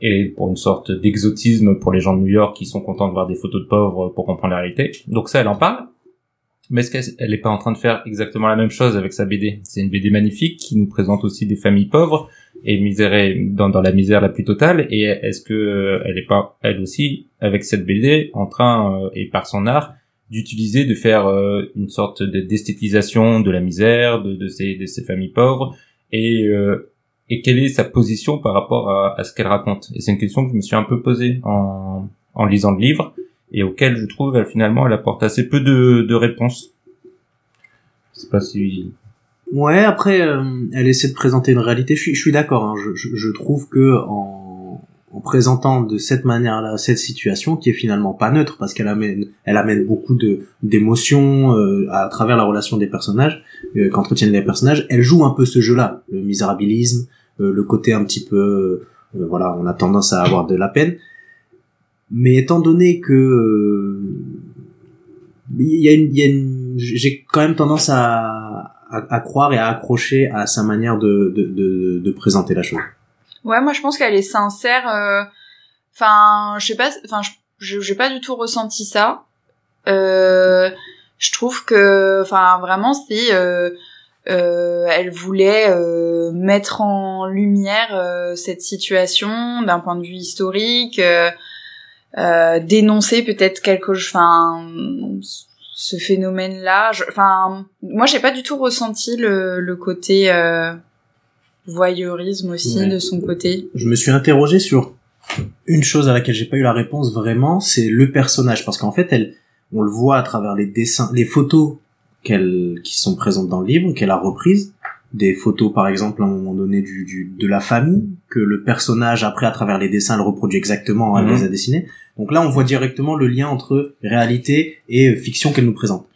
et pour une sorte d'exotisme pour les gens de New York qui sont contents de voir des photos de pauvres pour comprendre la réalité. Donc ça, elle en parle. Mais est-ce qu'elle n'est pas en train de faire exactement la même chose avec sa BD C'est une BD magnifique qui nous présente aussi des familles pauvres et misère dans, la misère la plus totale. Et est-ce que euh, elle n'est pas elle aussi avec cette BD en train euh, et par son art d'utiliser de faire euh, une sorte de- d'esthétisation de la misère de, ces familles pauvres? Et quelle est sa position par rapport à, ce qu'elle raconte? Et c'est une question que je me suis un peu posée en lisant le livre et auquel je trouve finalement elle apporte assez peu de, de réponses. Je sais pas si Ouais, après, euh, elle essaie de présenter une réalité. Je suis, je suis d'accord. hein. Je, je, je trouve que en, en présentant de cette manière-là cette situation, qui est finalement pas neutre, parce qu'elle amène, elle amène beaucoup de d'émotions euh, à travers la relation des personnages euh, qu'entretiennent les personnages. Elle joue un peu ce jeu-là, le misérabilisme, euh, le côté un petit peu, euh, voilà, on a tendance à avoir de la peine. Mais étant donné que euh, il y a une, il y a une- j'ai quand même tendance à, à, à croire et à accrocher à sa manière de, de, de, de présenter la chose. Ouais, moi je pense qu'elle est sincère. euh, Enfin, je sais pas. Enfin, j'ai pas du tout ressenti ça. Euh, je trouve que, enfin, vraiment, c'est. euh, euh, elle voulait euh, mettre en lumière euh, cette situation d'un point de vue historique, euh, euh, dénoncer peut-être quelque chose, enfin, ce phénomène-là. Je- Enfin, moi, j'ai pas du tout ressenti le, le côté euh, voyeurisme aussi Ouais. de son côté. Je me suis interrogé sur une chose à laquelle j'ai pas eu la réponse vraiment, c'est le personnage, parce qu'en fait, elle, on le voit à travers les dessins, les photos qu'elle, qui sont présentes dans le livre, qu'elle a reprises, des photos par exemple à un moment donné du, du de la famille que le personnage après à travers les dessins le reproduit exactement elle Mhm. les a dessinés donc là on voit directement le lien entre réalité et fiction qu'elle nous présente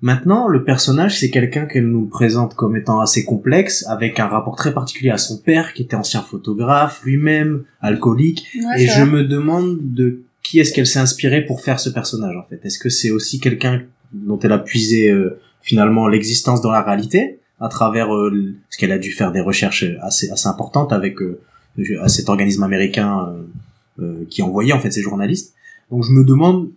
maintenant le personnage c'est quelqu'un qu'elle nous présente comme étant assez complexe avec un rapport très particulier à son père qui était ancien photographe lui-même alcoolique Ouais, et je vrai. me demande de qui est-ce qu'elle s'est inspirée pour faire ce personnage en fait Est-ce que c'est aussi quelqu'un dont elle a puisé euh, finalement l'existence dans la réalité à travers euh, l- ce qu'elle a dû faire des recherches assez assez importantes avec euh, à cet organisme américain euh, euh, qui envoyait en fait ces journalistes. Donc je me demande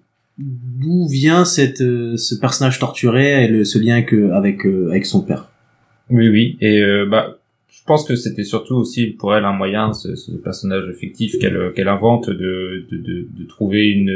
d'où vient cette euh, ce personnage torturé et le, ce lien que avec euh, avec son père. Oui, oui. Et euh, bah, je pense que c'était surtout aussi pour elle un moyen, ce, ce personnage fictif qu'elle qu'elle invente, de, de, de, de trouver une,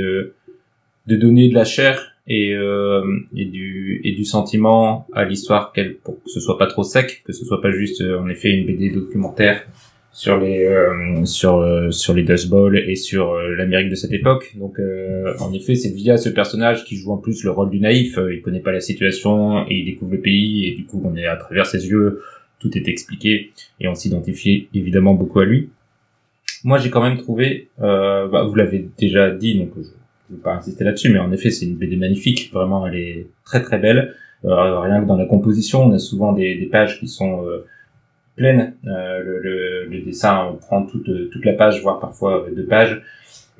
de donner de la chair et euh, et du et du sentiment à l'histoire qu'elle pour que ce soit pas trop sec, que ce soit pas juste euh, en effet une BD documentaire sur les euh, sur euh, sur les Dust Bowl et sur euh, l'Amérique de cette époque. Donc euh, en effet, c'est via ce personnage qui joue en plus le rôle du naïf. Il connaît pas la situation et il découvre le pays et du coup on est à travers ses yeux, tout est expliqué et on s'identifie évidemment beaucoup à lui. Moi, j'ai quand même trouvé, bah, vous l'avez déjà dit, donc ne vais pas insister là-dessus, mais en effet, c'est une BD magnifique. Vraiment, elle est très très belle. Euh, rien que dans la composition, on a souvent des, des pages qui sont euh, pleines. Euh, le, le, le dessin prend toute, toute la page, voire parfois deux pages.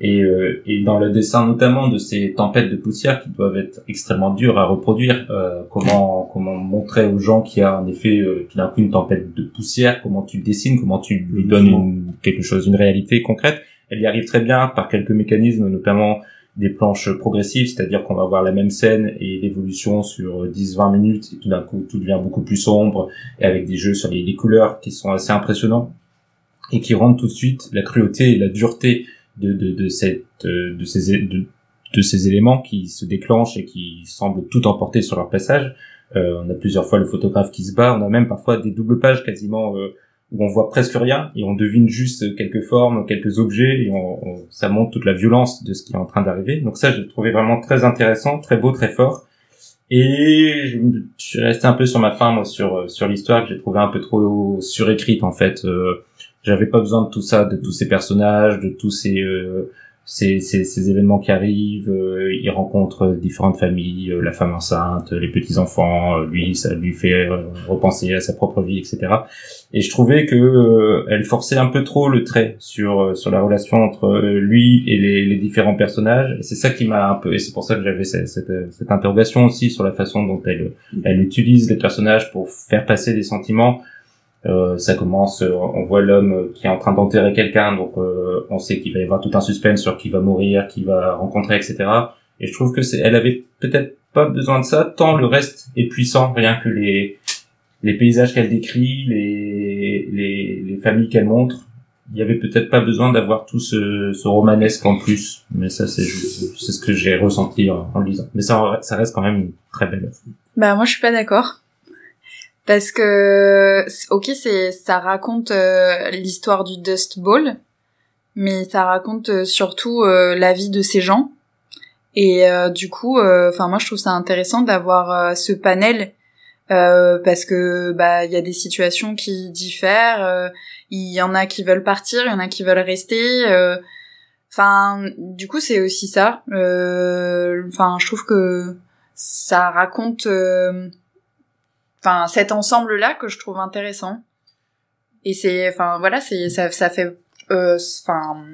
Et, euh, et dans le dessin notamment de ces tempêtes de poussière qui doivent être extrêmement dures à reproduire, euh, comment comment montrer aux gens qu'il y a en effet euh, tout d'un coup une tempête de poussière, comment tu le dessines, comment tu lui donnes une- quelque chose, une réalité concrète. Elle y arrive très bien par quelques mécanismes, notamment des planches progressives, c'est-à-dire qu'on va voir la même scène et l'évolution sur 10-20 minutes, et tout d'un coup tout devient beaucoup plus sombre, et avec des jeux sur les, les couleurs qui sont assez impressionnants, et qui rendent tout de suite la cruauté et la dureté de, de, de, cette, euh, de, ces, de, de ces éléments qui se déclenchent et qui semblent tout emporter sur leur passage. Euh, on a plusieurs fois le photographe qui se bat, on a même parfois des doubles pages quasiment euh, où on voit presque rien et on devine juste quelques formes, quelques objets et on, ça montre toute la violence de ce qui est en train d'arriver. Donc ça, j'ai trouvé vraiment très intéressant, très beau, très fort. Et je, suis resté un peu sur ma faim moi sur sur l'histoire que j'ai trouvé un peu trop surécrite en fait. Euh, j'avais pas besoin de tout ça, de tous ces personnages, de tous ces euh, ces, ces, ces événements qui arrivent. euh, il rencontre différentes familles, euh, la femme enceinte, les petits enfants. euh, lui, ça lui fait euh, repenser à sa propre vie, etc. Et je trouvais que euh, elle forçait un peu trop le trait sur sur la relation entre lui et les, les différents personnages. C'est ça qui m'a un peu. Et c'est pour ça que j'avais cette, cette, cette interrogation aussi sur la façon dont elle elle utilise les personnages pour faire passer des sentiments. Euh, ça commence, euh, on voit l'homme qui est en train d'enterrer quelqu'un, donc euh, on sait qu'il va y avoir tout un suspense sur qui va mourir, qui va rencontrer, etc. Et je trouve que c'est, elle avait peut-être pas besoin de ça, tant le reste est puissant, rien que les les paysages qu'elle décrit, les les, les familles qu'elle montre. Il y avait peut-être pas besoin d'avoir tout ce, ce romanesque en plus, mais ça c'est c'est ce que j'ai ressenti en, en lisant. Mais ça ça reste quand même une très belle. Bah moi je suis pas d'accord. Parce que ok c'est ça raconte euh, l'histoire du Dust Bowl, mais ça raconte euh, surtout euh, la vie de ces gens. Et du coup, enfin moi je trouve ça intéressant d'avoir ce panel euh, parce que bah il y a des situations qui diffèrent. Il y en a qui veulent partir, il y en a qui veulent rester. Enfin, du coup c'est aussi ça. Enfin je trouve que ça raconte enfin cet ensemble là que je trouve intéressant et c'est enfin voilà c'est ça ça fait euh, enfin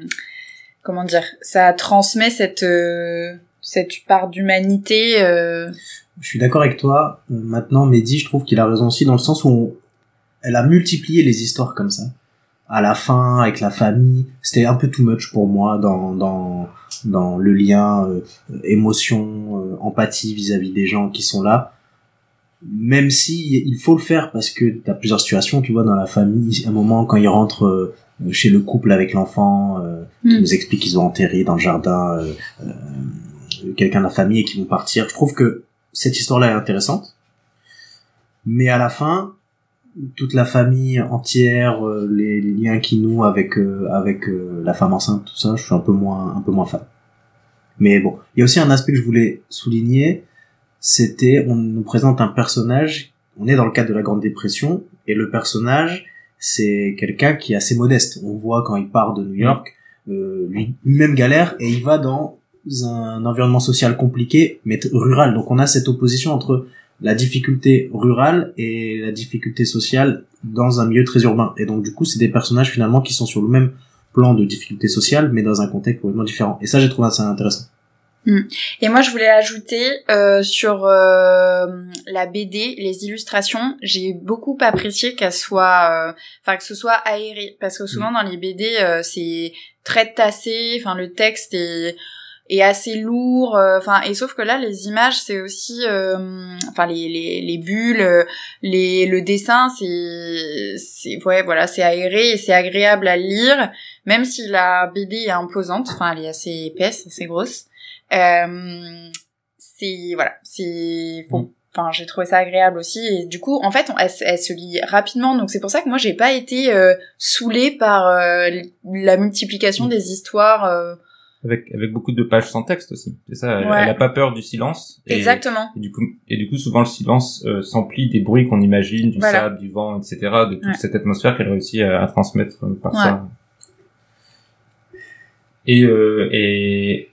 comment dire ça transmet cette euh, cette part d'humanité euh, Je suis d'accord avec toi. Euh, Maintenant, Mehdi, je trouve qu'il a raison aussi dans le sens où on- elle a multiplié les histoires comme ça. À la fin, avec la famille, c'était un peu too much pour moi dans dans dans le lien euh, émotion, empathie vis-à-vis des gens qui sont là. Même si il faut le faire parce que t'as plusieurs situations, tu vois, dans la famille. Un moment quand ils rentrent euh, chez le couple avec l'enfant, euh, qui Mm. nous explique qu'ils ont enterré dans le jardin euh, euh, quelqu'un de la famille et qu'ils vont partir. Je trouve que cette histoire-là est intéressante. Mais à la fin, toute la famille entière, euh, les, les liens qui nouent avec euh, avec la femme enceinte, tout ça, je suis un peu moins un peu moins fan. Mais bon, il y a aussi un aspect que je voulais souligner, c'était on nous présente un personnage, on est dans le cadre de la Grande Dépression Et le personnage, c'est quelqu'un qui est assez modeste. On voit quand il part de New York, euh, lui- lui-même galère et il va dans un environnement social compliqué, mais rural. Donc on a cette opposition entre la difficulté rurale et la difficulté sociale dans un milieu très urbain. Et donc du coup, c'est des personnages finalement qui sont sur le même plan de difficulté sociale, mais dans un contexte complètement différent. Et ça, j'ai trouvé ça intéressant. Et moi, je voulais ajouter euh, sur euh, la BD, les illustrations, j'ai beaucoup apprécié qu'elles soient, euh, enfin que ce soit aéré, parce que souvent dans les BD, euh, c'est très tassé, enfin le texte est est assez lourd, euh, enfin et sauf que là, les images, c'est aussi, euh, enfin les, les les bulles, les le dessin, c'est c'est ouais voilà, c'est aéré et c'est agréable à lire, même si la BD est imposante, enfin elle est assez épaisse, assez grosse. Euh, c'est voilà, c'est bon. Enfin, j'ai trouvé ça agréable aussi et du coup, en fait, on- elle, se- elle se lit rapidement, donc c'est pour ça que moi j'ai pas été euh, saoulée par euh, la multiplication des histoires. euh, Avec, avec beaucoup de pages sans texte aussi. C'est ça, elle, Ouais. elle a pas peur du silence. Et, Exactement. Et du coup, et du coup, souvent le silence euh, s'emplit des bruits qu'on imagine, du Voilà. sable, du vent, etc., de toute Ouais. cette atmosphère qu'elle réussit à, à transmettre par Ouais. ça. Et, euh, et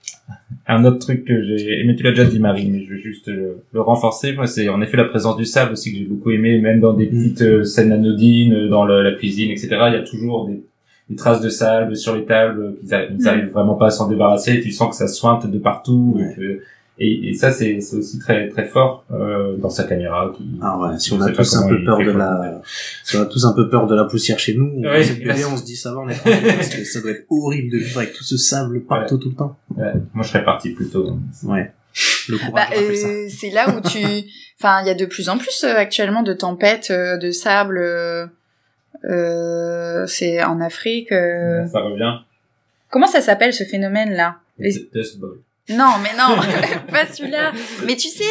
un autre truc que j'ai, mais tu l'as déjà dit Marie, mais je vais juste le, le renforcer. Moi, c'est en effet la présence du sable aussi que j'ai beaucoup aimé, même dans des Mm. petites euh, scènes anodines, euh, dans le- la cuisine, etc. Il y a toujours des, des traces de sable sur les tables, ils Mm. arrivent vraiment pas à s'en débarrasser. Et tu sens que ça sointe de partout. Ouais. Et, que- et, et ça, c'est c'est aussi très très fort euh, dans sa caméra. Qui, Ah ouais, si on a tous un peu peur de la, si on a tous un peu peur de la poussière chez nous, on Ouais. BD, on se dit ça va, on est parce que ça doit être horrible de vivre avec tout ce sable partout tout le temps. Ouais, moi, je serais parti plutôt. hein. Ouais. Le Bah, on euh, c'est là où tu, enfin, il y a de plus en plus euh, actuellement de tempêtes, euh, de sable. euh, euh, c'est en Afrique. euh. Ça revient. Comment ça s'appelle ce phénomène-là? Les- Dust Bowl. Non, mais non, pas celui-là. Mais tu sais,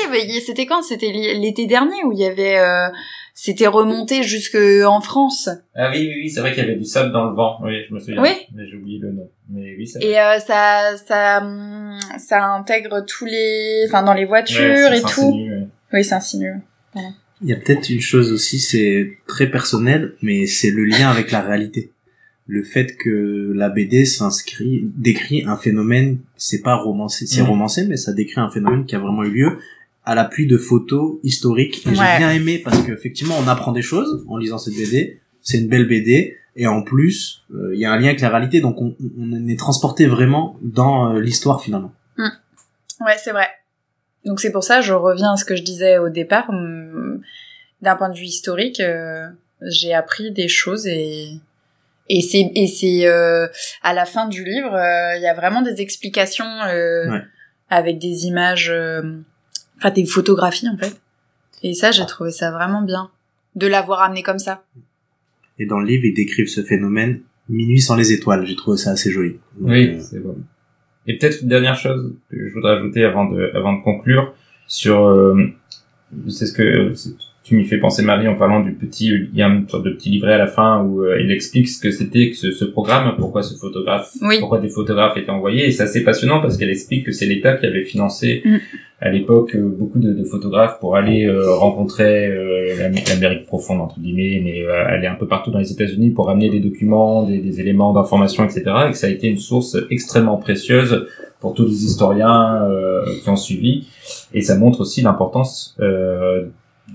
c'était quand? C'était l'été dernier où il y avait, euh, c'était remonté jusque en France. Ah oui, oui, oui, c'est vrai qu'il y avait du sable dans le vent. Oui, je me souviens. Oui. Mais j'ai oublié le nom. Mais oui, ça. Et euh, ça, ça, ça intègre tous les, enfin dans les voitures et tout. Oui, c'est insinue. Il y a peut-être une chose aussi, c'est très personnel, mais c'est le lien avec la réalité. Le fait que la BD s'inscrit, décrit un phénomène, c'est pas romancé, c'est Mhm. romancé, mais ça décrit un phénomène qui a vraiment eu lieu à l'appui de photos historiques. Et Ouais. j'ai bien aimé parce qu'effectivement, on apprend des choses en lisant cette BD. C'est une belle BD. Et en plus, euh, il y a un lien avec la réalité, donc on, on est transporté vraiment dans euh, l'histoire finalement. Ouais, c'est vrai. Donc c'est pour ça, je reviens à ce que je disais au départ. hum, D'un point de vue historique, euh, j'ai appris des choses et et c'est et c'est euh, à la fin du livre, euh, il y a vraiment des explications euh, Ouais. avec des images, euh, enfin des photographies en fait. Et ça, j'ai trouvé ça vraiment bien de l'avoir amené comme ça. Et dans le livre, ils décrivent ce phénomène Minuit sans les étoiles. J'ai trouvé ça assez joli. Donc, Oui, euh, c'est bon. Et peut-être une dernière chose que je voudrais ajouter avant de, avant de conclure sur, euh, c'est ce que c'est- tu m'y fais penser Marie en parlant du petit, il y a une sorte de petit livret à la fin où euh, il explique ce que c'était que ce, ce programme, pourquoi ce photographe, Oui. pourquoi des photographes étaient envoyés. Et c'est assez passionnant parce qu'elle explique que c'est l'État qui avait financé Mm. à l'époque euh, beaucoup de, de photographes pour aller euh, rencontrer euh, l'Am- l'Amérique profonde entre guillemets, mais euh, aller un peu partout dans les États-Unis pour amener des documents, des, des éléments d'information, etc. Et que ça a été une source extrêmement précieuse pour tous les historiens euh, qui ont suivi. Et ça montre aussi l'importance euh,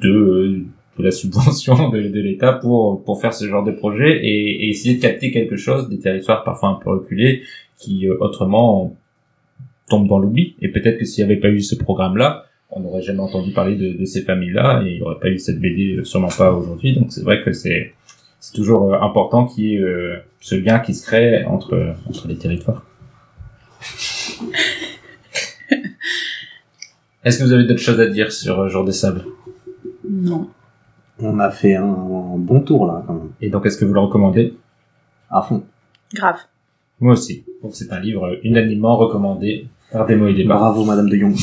de, de la subvention de, de l'État pour pour faire ce genre de projet et, et essayer de capter quelque chose des territoires parfois un peu reculés qui euh, autrement tombent dans l'oubli. Et peut-être que s'il n'y avait pas eu ce programme-là, on n'aurait jamais entendu parler de, de ces familles-là et il n'y aurait pas eu cette BD, euh, sûrement pas aujourd'hui. Donc c'est vrai que c'est c'est toujours euh, important qu'il y ait euh, ce lien qui se crée entre entre les territoires. Est-ce que vous avez d'autres choses à dire sur euh, Jour des Sables? Non. On a fait un, un bon tour là, quand même. Et donc est-ce que vous le recommandez? À fond. Grave. Moi aussi. Donc c'est un livre unanimement recommandé par Demo et Débat. Bravo, Madame de Jong.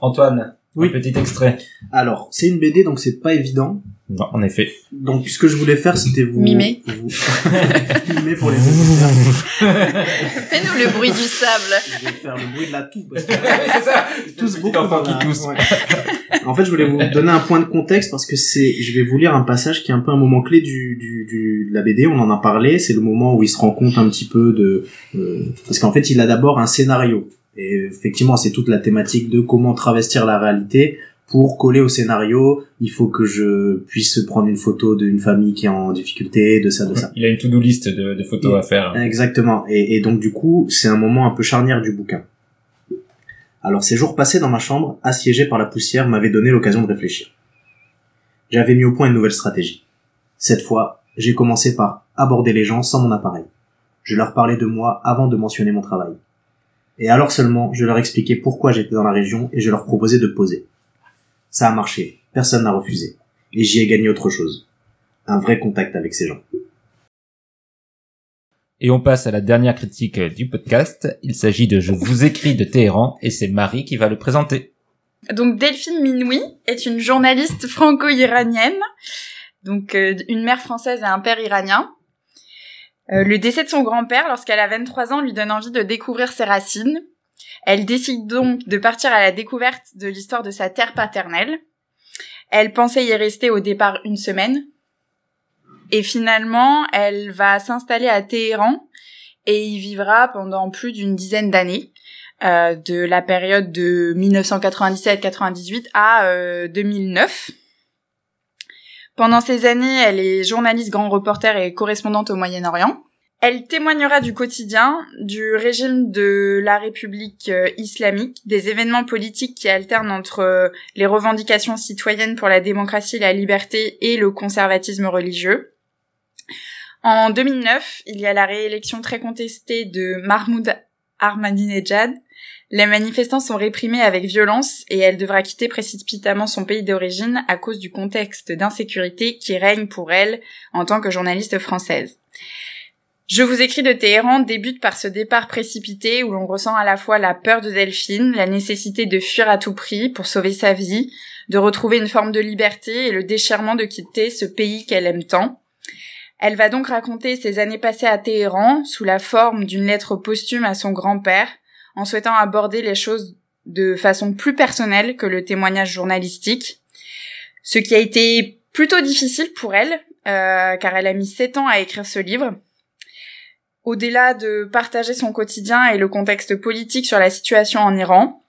Antoine, Oui. Un petit extrait. Alors, c'est une BD, donc c'est pas évident. Non, en effet. Donc, ce que je voulais faire, c'était vous... Mimer. vous- Mimer pour les. Fais-nous le bruit du sable. Je vais faire le bruit de la toux. Parce que c'est ça. tous beaucoup enfant qui tousse. En fait, je voulais vous donner un point de contexte parce que c'est, je vais vous lire un passage qui est un peu un moment clé du, du, du de la BD. On en a parlé. C'est le moment où il se rend compte un petit peu de, euh, parce qu'en fait, il a d'abord un scénario. Et effectivement, c'est toute la thématique de comment travestir la réalité pour coller au scénario. Il faut que je puisse prendre une photo d'une famille qui est en difficulté, de ça, de ça. Il a une to-do list de, de photos à faire. Exactement. Et, et donc du coup, c'est un moment un peu charnière du bouquin. Alors ces jours passés dans ma chambre, assiégé par la poussière, m'avaient donné l'occasion de réfléchir. J'avais mis au point une nouvelle stratégie. Cette fois, j'ai commencé par aborder les gens sans mon appareil. Je leur parlais de moi avant de mentionner mon travail. Et alors seulement, je leur expliquais pourquoi j'étais dans la région et je leur proposais de poser. Ça a marché, personne n'a refusé. Et j'y ai gagné autre chose. Un vrai contact avec ces gens. Et on passe à la dernière critique euh, du podcast. Il s'agit de Je vous écris de Téhéran et c'est Marie qui va le présenter. Donc Delphine Minoui est une journaliste franco-iranienne, donc euh, une mère française et un père iranien. Euh, le décès de son grand-père lorsqu'elle a 23 ans lui donne envie de découvrir ses racines. Elle décide donc de partir à la découverte de l'histoire de sa terre paternelle. Elle pensait y rester au départ une semaine. Et finalement, elle va s'installer à Téhéran et y vivra pendant plus d'une dizaine d'années euh, de la période de 1997-98 à euh, 2009. Pendant ces années, elle est journaliste, grand reporter et correspondante au Moyen-Orient. Elle témoignera du quotidien, du régime de la République euh, islamique, des événements politiques qui alternent entre euh, les revendications citoyennes pour la démocratie, la liberté et le conservatisme religieux. En 2009, il y a la réélection très contestée de Mahmoud Ahmadinejad. Les manifestants sont réprimés avec violence et elle devra quitter précipitamment son pays d'origine à cause du contexte d'insécurité qui règne pour elle en tant que journaliste française. Je vous écris de Téhéran débute par ce départ précipité où l'on ressent à la fois la peur de Delphine, la nécessité de fuir à tout prix pour sauver sa vie, de retrouver une forme de liberté et le déchirement de quitter ce pays qu'elle aime tant. Elle va donc raconter ses années passées à Téhéran sous la forme d'une lettre posthume à son grand-père, en souhaitant aborder les choses de façon plus personnelle que le témoignage journalistique, ce qui a été plutôt difficile pour elle, euh, car elle a mis sept ans à écrire ce livre. Au-delà de partager son quotidien et le contexte politique sur la situation en Iran,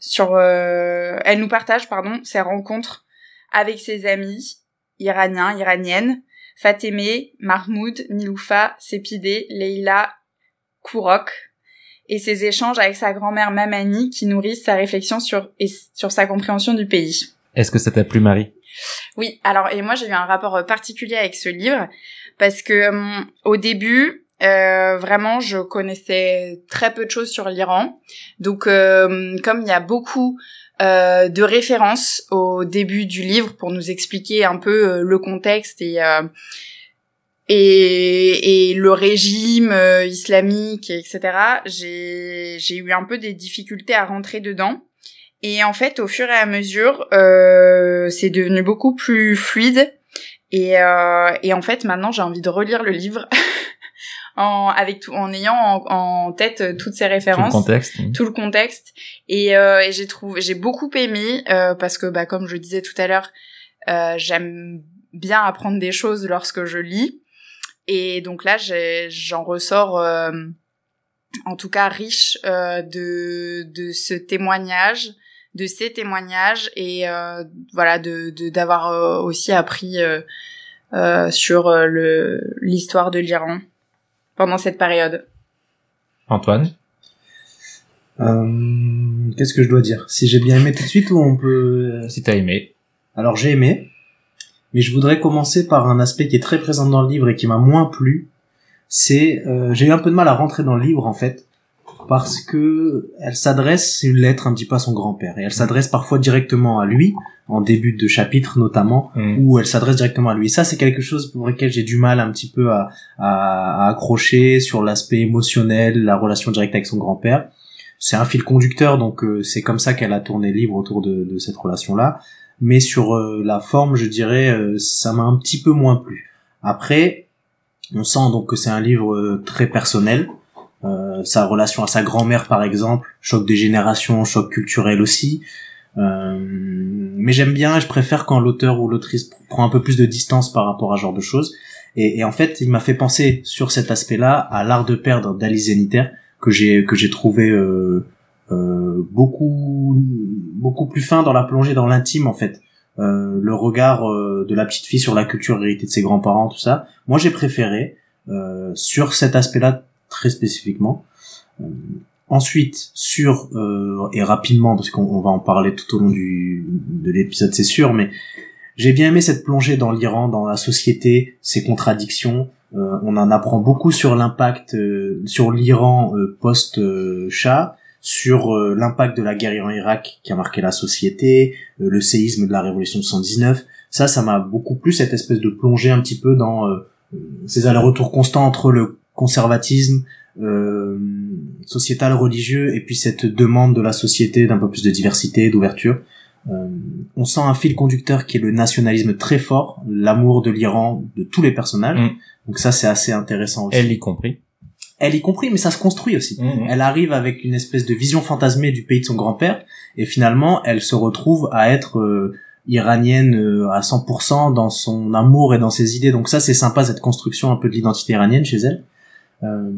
sur, euh, elle nous partage pardon ses rencontres avec ses amis iraniens, iraniennes, Fatemeh, Mahmoud, Niloufa, Sepideh, Leila, Kourok, et ses échanges avec sa grand-mère Mamani qui nourrissent sa réflexion sur, et sur sa compréhension du pays. Est-ce que ça t'a plu, Marie? Oui, alors et moi j'ai eu un rapport particulier avec ce livre parce que euh, au début euh, vraiment je connaissais très peu de choses sur l'Iran. Donc euh, comme il y a beaucoup euh, de références au début du livre pour nous expliquer un peu euh, le contexte et euh, et, et le régime euh, islamique, etc. J'ai eu un peu des difficultés à rentrer dedans. Et en fait, au fur et à mesure, c'est devenu beaucoup plus fluide. Et, et en fait, maintenant, j'ai envie de relire le livre en avec tout, en ayant en, en tête toutes ces Tout le références contexte tout le contexte. Et, euh, et j'ai trouvé j'ai beaucoup aimé euh, parce que bah comme je disais tout à l'heure euh, j'aime bien apprendre des choses lorsque je lis. Et donc là j'en ressors euh, en tout cas riche euh, de de ce témoignage de ces témoignages et euh, voilà de de- d'avoir euh, aussi appris euh, euh, sur euh, le l'histoire de l'Iran pendant cette période. Antoine Euh, Qu'est-ce que je dois dire? Si j'ai bien aimé tout de suite ou on peut... Si t'as aimé. Alors j'ai aimé, mais je voudrais commencer par un aspect qui est très présent dans le livre et qui m'a moins plu. C'est, euh, j'ai eu un peu de mal à rentrer dans le livre en fait, parce que elle s'adresse une lettre un petit peu à son grand-père et elle s'adresse parfois directement à lui en début de chapitre notamment Mm. où elle s'adresse directement à lui. Et ça, c'est quelque chose pour lequel j'ai du mal un petit peu à, à, à accrocher sur l'aspect émotionnel, la relation directe avec son grand-père. c'est un fil conducteur, donc euh, c'est comme ça qu'elle a tourné le livre autour de, de cette relation-là. Mais sur euh, la forme, je dirais, euh, ça m'a un petit peu moins plu. Après, on sent donc que c'est un livre euh, très personnel. Euh, sa relation à sa grand-mère, par exemple, choc des générations, choc culturel aussi. Euh, mais j'aime bien je préfère quand l'auteur ou l'autrice pr- prend un peu plus de distance par rapport à ce genre de choses. Et, et en fait, il m'a fait penser sur cet aspect-là à l'art de perdre d'Alice Zeniter que j'ai que j'ai trouvé euh, euh, beaucoup beaucoup plus fin dans la plongée dans l'intime en fait. Euh, le regard de la petite fille sur la culture héritée de ses grands-parents, tout ça. Moi, j'ai préféré sur cet aspect-là très spécifiquement. Euh, ensuite, sur euh, et rapidement parce qu'on on va en parler tout au long du de l'épisode, c'est sûr, mais j'ai bien aimé cette plongée dans l'Iran, dans la société, ses contradictions. Euh, on en apprend beaucoup sur l'impact euh, sur l'Iran euh, post-Shah, sur euh, l'impact de la guerre en Irak qui a marqué la société, le séisme de la révolution de 119. Ça, ça m'a beaucoup plu cette espèce de plongée un petit peu dans ces allers-retours constants entre le conservatisme euh, sociétal, religieux, et puis cette demande de la société d'un peu plus de diversité, d'ouverture. Euh, on sent un fil conducteur qui est le nationalisme très fort, l'amour de l'Iran de tous les personnages. Mm. Donc ça, c'est assez intéressant aussi. Elle y compris. Elle y compris, mais ça se construit aussi. Mhm. Elle arrive avec une espèce de vision fantasmée du pays de son grand-père, et finalement, elle se retrouve à être euh, iranienne euh, à 100% dans son amour et dans ses idées. Donc ça, c'est sympa cette construction un peu de l'identité iranienne chez elle. Euh,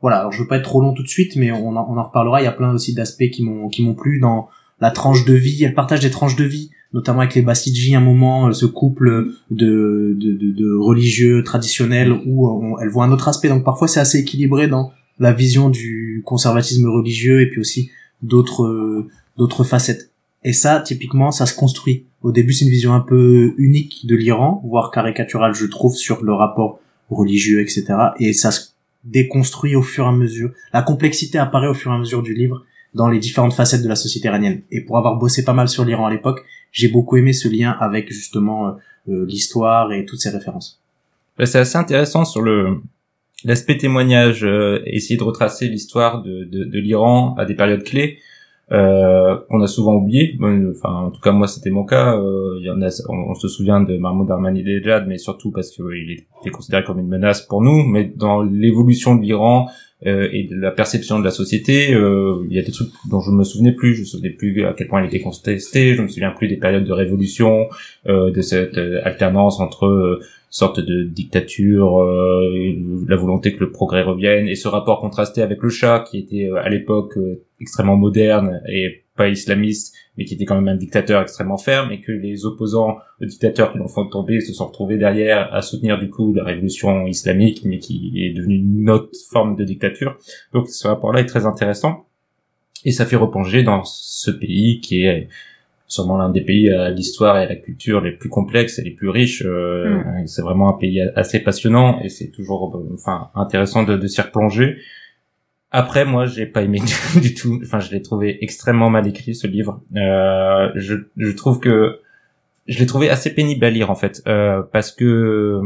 voilà. Alors je veux pas être trop long tout de suite, mais on en, on en reparlera. Il y a plein aussi d'aspects qui m'ont qui m'ont plu dans la tranche de vie. Elle partage des tranches de vie, notamment avec les Basidji. Un moment, euh, ce couple de de, de, de religieux traditionnels où euh, elle voit un autre aspect. Donc parfois, c'est assez équilibré dans la vision du conservatisme religieux et puis aussi d'autres d'autres facettes. Et ça, typiquement, ça se construit. Au début, c'est une vision un peu unique de l'Iran, voire caricaturale, je trouve, sur le rapport religieux, etc. Et ça se déconstruit au fur et à mesure. La complexité apparaît au fur et à mesure du livre dans les différentes facettes de la société iranienne. Et pour avoir bossé pas mal sur l'Iran à l'époque, j'ai beaucoup aimé ce lien avec justement euh, euh, l'histoire et toutes ces références. C'est assez intéressant sur le l'aspect témoignage, euh, essayer de retracer l'histoire de, de, de l'Iran à des périodes clés euh, qu'on a souvent oublié. Bon, Enfin, en tout cas, moi, c'était mon cas. Euh, Il y en a, on, se souvient de Mahmoud Ahmadinejad, mais surtout parce qu'il était considéré comme une menace pour nous. Mais dans l'évolution de l'Iran euh, et de la perception de la société, euh, il y a des trucs dont je ne me souvenais plus. Je me souvenais plus à quel point il était contesté. Je me souviens plus des périodes de révolution, euh, de cette euh, alternance entre euh, sorte de dictature, euh, la volonté que le progrès revienne, et ce rapport contrasté avec le Shah, qui était euh, à l'époque euh, extrêmement moderne et pas islamiste, mais qui était quand même un dictateur extrêmement ferme, et que les opposants au dictateur qui l'ont fait tomber se sont retrouvés derrière à soutenir du coup la révolution islamique, mais qui est devenue une autre forme de dictature. Donc ce rapport-là est très intéressant, et ça fait replonger dans ce pays qui est sûrement l'un des pays à l'histoire et à la culture les plus complexes et les plus riches. Euh, C'est vraiment un pays assez passionnant et c'est toujours, enfin, intéressant de, de s'y replonger. Après, moi, j'ai pas aimé du, tout. Enfin, je l'ai trouvé extrêmement mal écrit ce livre. Euh, je, je trouve que je l'ai trouvé assez pénible à lire en fait, euh, parce que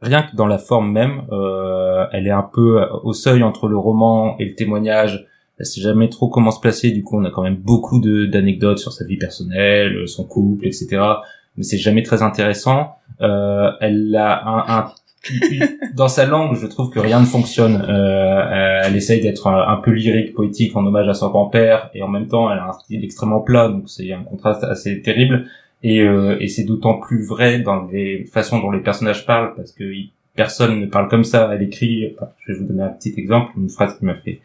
rien que dans la forme même, euh, elle est un peu au seuil entre le roman et le témoignage. Elle sait jamais trop comment se placer. Du coup, on a quand même beaucoup d'anecdotes sur sa vie personnelle, son couple, etc. Mais c'est jamais très intéressant. Euh, elle a un, un dans sa langue, je trouve que rien ne fonctionne. Euh, elle essaye d'être un, peu lyrique, poétique, en hommage à son grand-père, et en même temps, elle a un style extrêmement plat, donc c'est un contraste assez terrible. Et, euh, et c'est d'autant plus vrai dans les façons dont les personnages parlent, parce que personne ne parle comme ça. Elle écrit, je vais vous donner un petit exemple, une phrase qui m'a fait.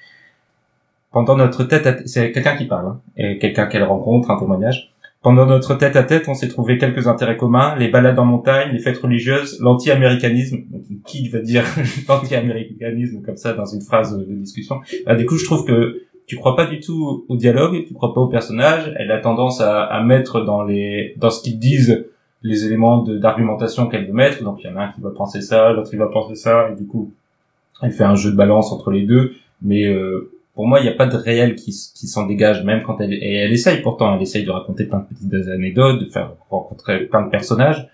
Pendant notre tête, c'est quelqu'un qui parle, hein, et quelqu'un qu'elle rencontre, un témoignage. Pendant notre tête à tête, on s'est trouvé quelques intérêts communs, les balades en montagne, les fêtes religieuses, l'anti-américanisme. Qui va dire l'anti-américanisme comme ça dans une phrase de discussion Ah, Du coup, je trouve que tu crois pas du tout au dialogue, tu crois pas au personnage. Elle a tendance à, mettre dans les dans ce qu'ils disent les éléments d'argumentation qu'elle veut mettre. Donc il y en a un qui va penser ça, l'autre il va penser ça, et du coup, elle fait un jeu de balance entre les deux. Mais euh, pour moi, il n'y a pas de réel qui, qui s'en dégage, même quand elle et elle essaye pourtant, elle essaye de raconter plein de petites anecdotes, de faire rencontrer plein de personnages.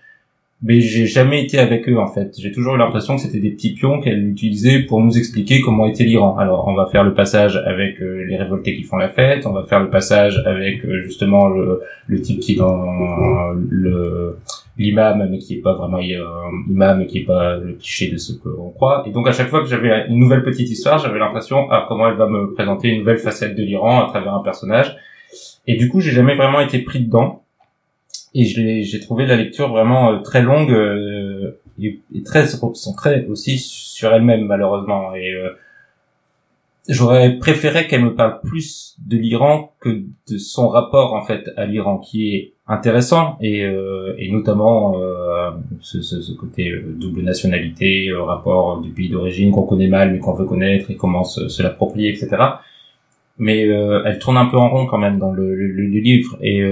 mais j'ai jamais été avec eux en fait. J'ai toujours eu l'impression que c'était des petits pions qu'elle utilisait pour nous expliquer comment était l'Iran. Alors on va faire le passage avec euh, les révoltés qui font la fête, on va faire le passage avec euh, justement le, le type qui dans le l'imam mais qui est pas vraiment euh, imam qui est pas le cliché de ce qu'on croit. Et donc à chaque fois que j'avais une nouvelle petite histoire, j'avais l'impression ah comment elle va me présenter une nouvelle facette de l'Iran à travers un personnage. Et du coup j'ai jamais vraiment été pris dedans et j'ai trouvé la lecture vraiment euh, très longue euh, et, et, très centrée aussi sur elle-même malheureusement et euh, j'aurais préféré qu'elle me parle plus de l'Iran que de son rapport en fait à l'Iran qui est intéressant et, euh, et notamment ce, ce, ce, côté double nationalité rapport du pays d'origine qu'on connaît mal mais qu'on veut connaître et comment se, se l'approprier etc mais elle tourne un peu en rond quand même dans le, le, le livre et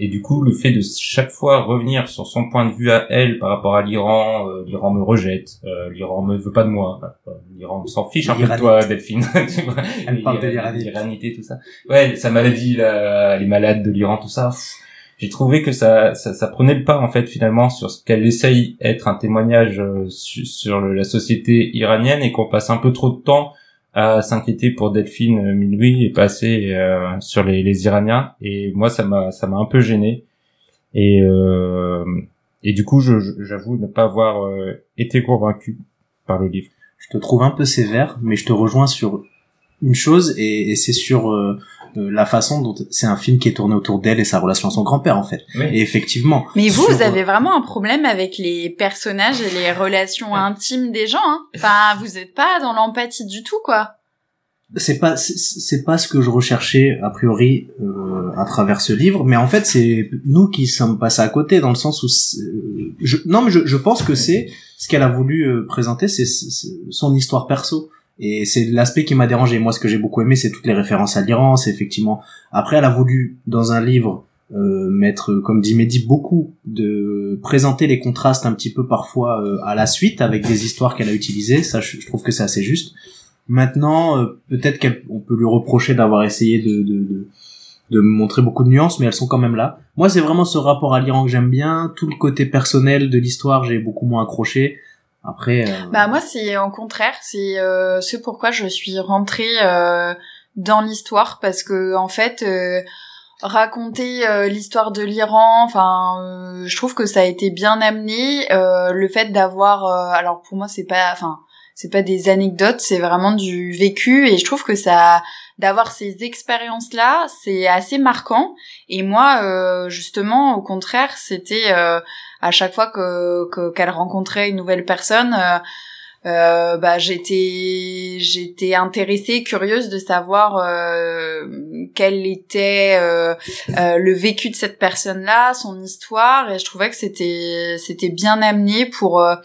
et du coup, le fait de chaque fois revenir sur son point de vue à elle par rapport à l'Iran, euh, l'Iran me rejette, euh, l'Iran me veut pas de moi, euh, l'Iran s'en fiche un peu de toi, Delphine. elle parle de l'iranité, tout ça. Ouais, sa maladie, là, les malades de l'Iran, tout ça. J'ai trouvé que ça, ça, ça, prenait le pas en fait finalement sur ce qu'elle essaye être un témoignage sur la société iranienne et qu'on passe un peu trop de temps à s'inquiéter pour Delphine euh, Minuit et passer euh, sur les, les, Iraniens et moi ça m'a ça m'a un peu gêné et euh, et du coup j'avoue ne pas avoir euh, été convaincu par le livre. Je te trouve un peu sévère mais je te rejoins sur une chose et, et c'est sur euh, la façon dont c'est un film qui est tourné autour d'elle et sa relation à son grand-père en fait. Et effectivement. Mais vous, vous avez vraiment un problème avec les personnages et les relations intimes des gens. Hein enfin, vous êtes pas dans l'empathie du tout, quoi. C'est pas c'est pas ce que je recherchais a priori euh, à travers ce livre, mais en fait c'est nous qui sommes passés à côté dans le sens où euh, je, non mais je, je pense que c'est ce qu'elle a voulu euh, présenter, c'est son histoire perso et c'est l'aspect qui m'a dérangé. Moi, ce que j'ai beaucoup aimé, c'est toutes les références à l'Iran. C'est effectivement. Après, elle a voulu dans un livre euh, mettre, comme dit Mehdi, beaucoup de présenter les contrastes un petit peu parfois euh, à la suite avec des histoires qu'elle a utilisées. Ça, je, trouve que c'est assez juste. Maintenant, euh, peut-être qu'on peut lui reprocher d'avoir essayé de, de, de de montrer beaucoup de nuances, mais elles sont quand même là. Moi, c'est vraiment ce rapport à l'Iran que j'aime bien. Tout le côté personnel de l'histoire, j'ai beaucoup moins accroché. Euh, bah moi c'est au contraire, c'est euh, ce pourquoi je suis rentrée euh, dans l'histoire parce que en fait euh, raconter l'histoire de l'Iran, enfin je trouve que ça a été bien amené. le fait d'avoir, alors pour moi c'est pas, enfin c'est pas des anecdotes, c'est vraiment du vécu et je trouve que ça d'avoir ces expériences là, c'est assez marquant et moi justement au contraire, c'était à chaque fois que qu'elle rencontrait une nouvelle personne euh, euh, bah j'étais j'étais intéressée curieuse de savoir euh, quel était euh, euh, le vécu de cette personne là son histoire et je trouvais que c'était c'était bien amené pour euh,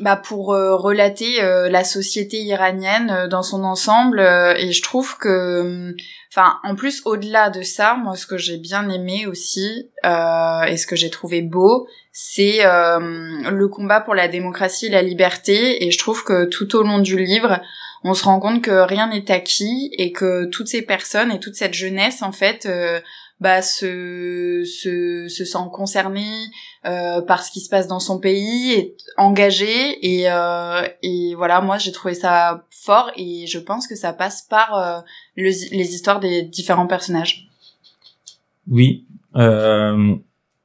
bah pour relater la société iranienne dans son ensemble et je trouve que Enfin, en plus, au-delà de ça, moi, ce que j'ai bien aimé aussi euh, et ce que j'ai trouvé beau, c'est euh, le combat pour la démocratie et la liberté. Et je trouve que tout au long du livre, on se rend compte que rien n'est acquis et que toutes ces personnes et toute cette jeunesse, en fait, euh, bah, se, se, se sent concernée euh, par ce qui se passe dans son pays, est engagée et, euh, et voilà, moi j'ai trouvé ça fort et je pense que ça passe par euh, les histoires des différents personnages. Oui, euh,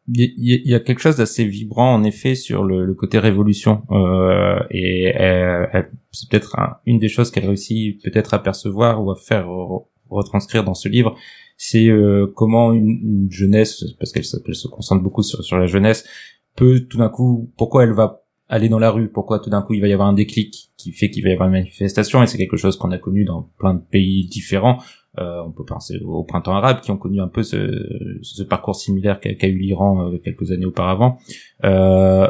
il y, a quelque chose d'assez vibrant en effet sur le, le côté révolution euh, et c'est peut-être une des choses qu'elle réussit peut-être à percevoir ou à faire retranscrire dans ce livre, c'est euh, comment une, une, jeunesse, parce qu'elle se concentre beaucoup sur, sur la jeunesse, peut tout d'un coup, pourquoi elle va aller dans la rue, pourquoi tout d'un coup il va y avoir un déclic qui fait qu'il va y avoir une manifestation, et c'est quelque chose qu'on a connu dans plein de pays différents. Euh, on peut penser au printemps arabe qui ont connu un peu ce, ce parcours similaire qu'a eu l'Iran euh, quelques années auparavant. Euh,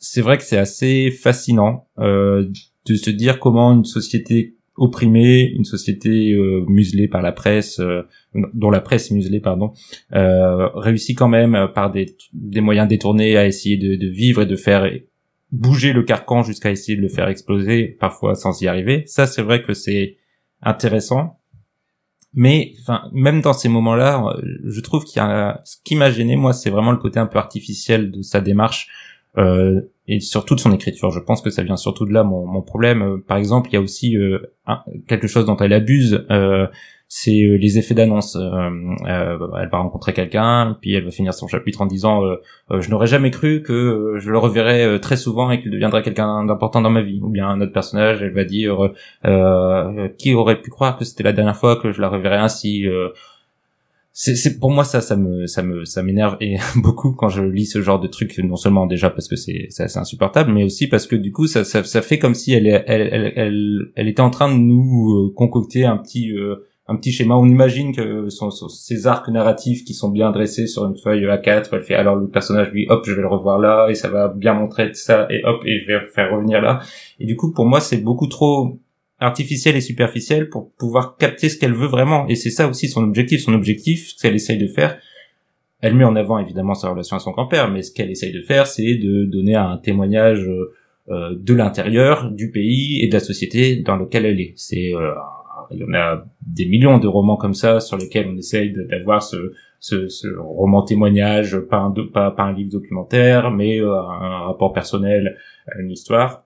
c'est vrai que c'est assez fascinant euh, de se dire comment une société opprimée, une société euh, muselée par la presse, euh, dont la presse muselée, pardon, euh, réussit quand même euh, par des, des moyens détournés à essayer de, de vivre et de faire bouger le carcan jusqu'à essayer de le faire exploser, parfois sans y arriver. Ça, c'est vrai que c'est intéressant. mais enfin même dans ces moments-là, je trouve qu'il y a ce qui m'a gêné moi, c'est vraiment le côté un peu artificiel de sa démarche euh, et surtout de son écriture. Je pense que ça vient surtout de là mon, mon problème. Euh, par exemple, il y a aussi euh, quelque chose dont elle abuse. Euh, c'est euh, les effets d'annonce. Euh, elle va rencontrer quelqu'un, puis elle va finir son chapitre en disant je n'aurais jamais cru que je le reverrais très souvent et qu'il deviendrait quelqu'un d'important dans ma vie. Ou bien un autre personnage, elle va dire qui aurait pu croire que c'était la dernière fois que je la reverrais ainsi. C'est, pour moi ça ça me ça me ça m'énerve et beaucoup quand je lis ce genre de truc non seulement déjà parce que c'est c'est insupportable mais aussi parce que du coup ça ça, ça fait comme si elle, elle elle elle elle était en train de nous euh, concocter un petit euh, un petit schéma. On imagine que son, son- ces arcs narratifs qui sont bien dressés sur une feuille A4 elle fait alors le personnage lui hop je vais le revoir là et ça va bien montrer ça et hop et je vais faire revenir là. Et du coup pour moi c'est beaucoup trop artificielle et superficielle pour pouvoir capter ce qu'elle veut vraiment. Et c'est ça aussi son objectif. Son objectif, ce qu'elle essaye de faire, elle met en avant évidemment sa relation à son grand-père, mais ce qu'elle essaye de faire, c'est de donner un témoignage euh, euh, de l'intérieur, du pays et de la société dans lequel elle est. C'est euh, il y en a des millions de romans comme ça sur lesquels on essaye d'avoir ce, ce, ce roman témoignage, pas un, pas, pas un livre documentaire, mais euh, un rapport personnel à une histoire.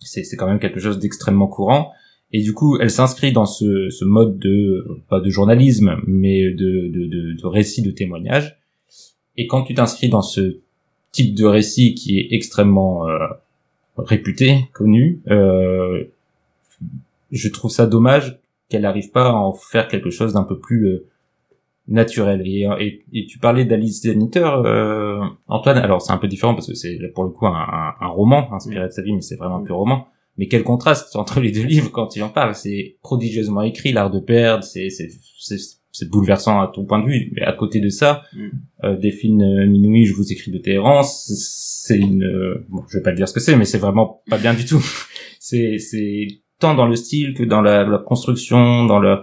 C'est quand même quelque chose d'extrêmement courant. Et du coup, elle s'inscrit dans ce, ce mode de pas de journalisme, mais de, de, de, de récit de témoignage. Et quand tu t'inscris dans ce type de récit qui est extrêmement euh, réputé, connu, euh, je trouve ça dommage qu'elle n'arrive pas à en faire quelque chose d'un peu plus euh, naturel. Et, et, et tu parlais d'Alice Zeniter, euh, Antoine. Alors c'est un peu différent parce que c'est pour le coup un, un, un roman inspiré de sa vie, mais c'est vraiment un pur roman. Mais quel contraste entre les deux livres quand tu en parles. C'est prodigieusement écrit, l'art de perdre, c'est c'est bouleversant à ton point de vue. Mais à côté de ça, Mm. euh, Delphine euh, Minoui, je vous écris de Téhéran, c'est une, euh, bon, je vais pas le dire ce que c'est, mais c'est vraiment pas bien du tout. c'est c'est tant dans le style que dans la, la construction, dans le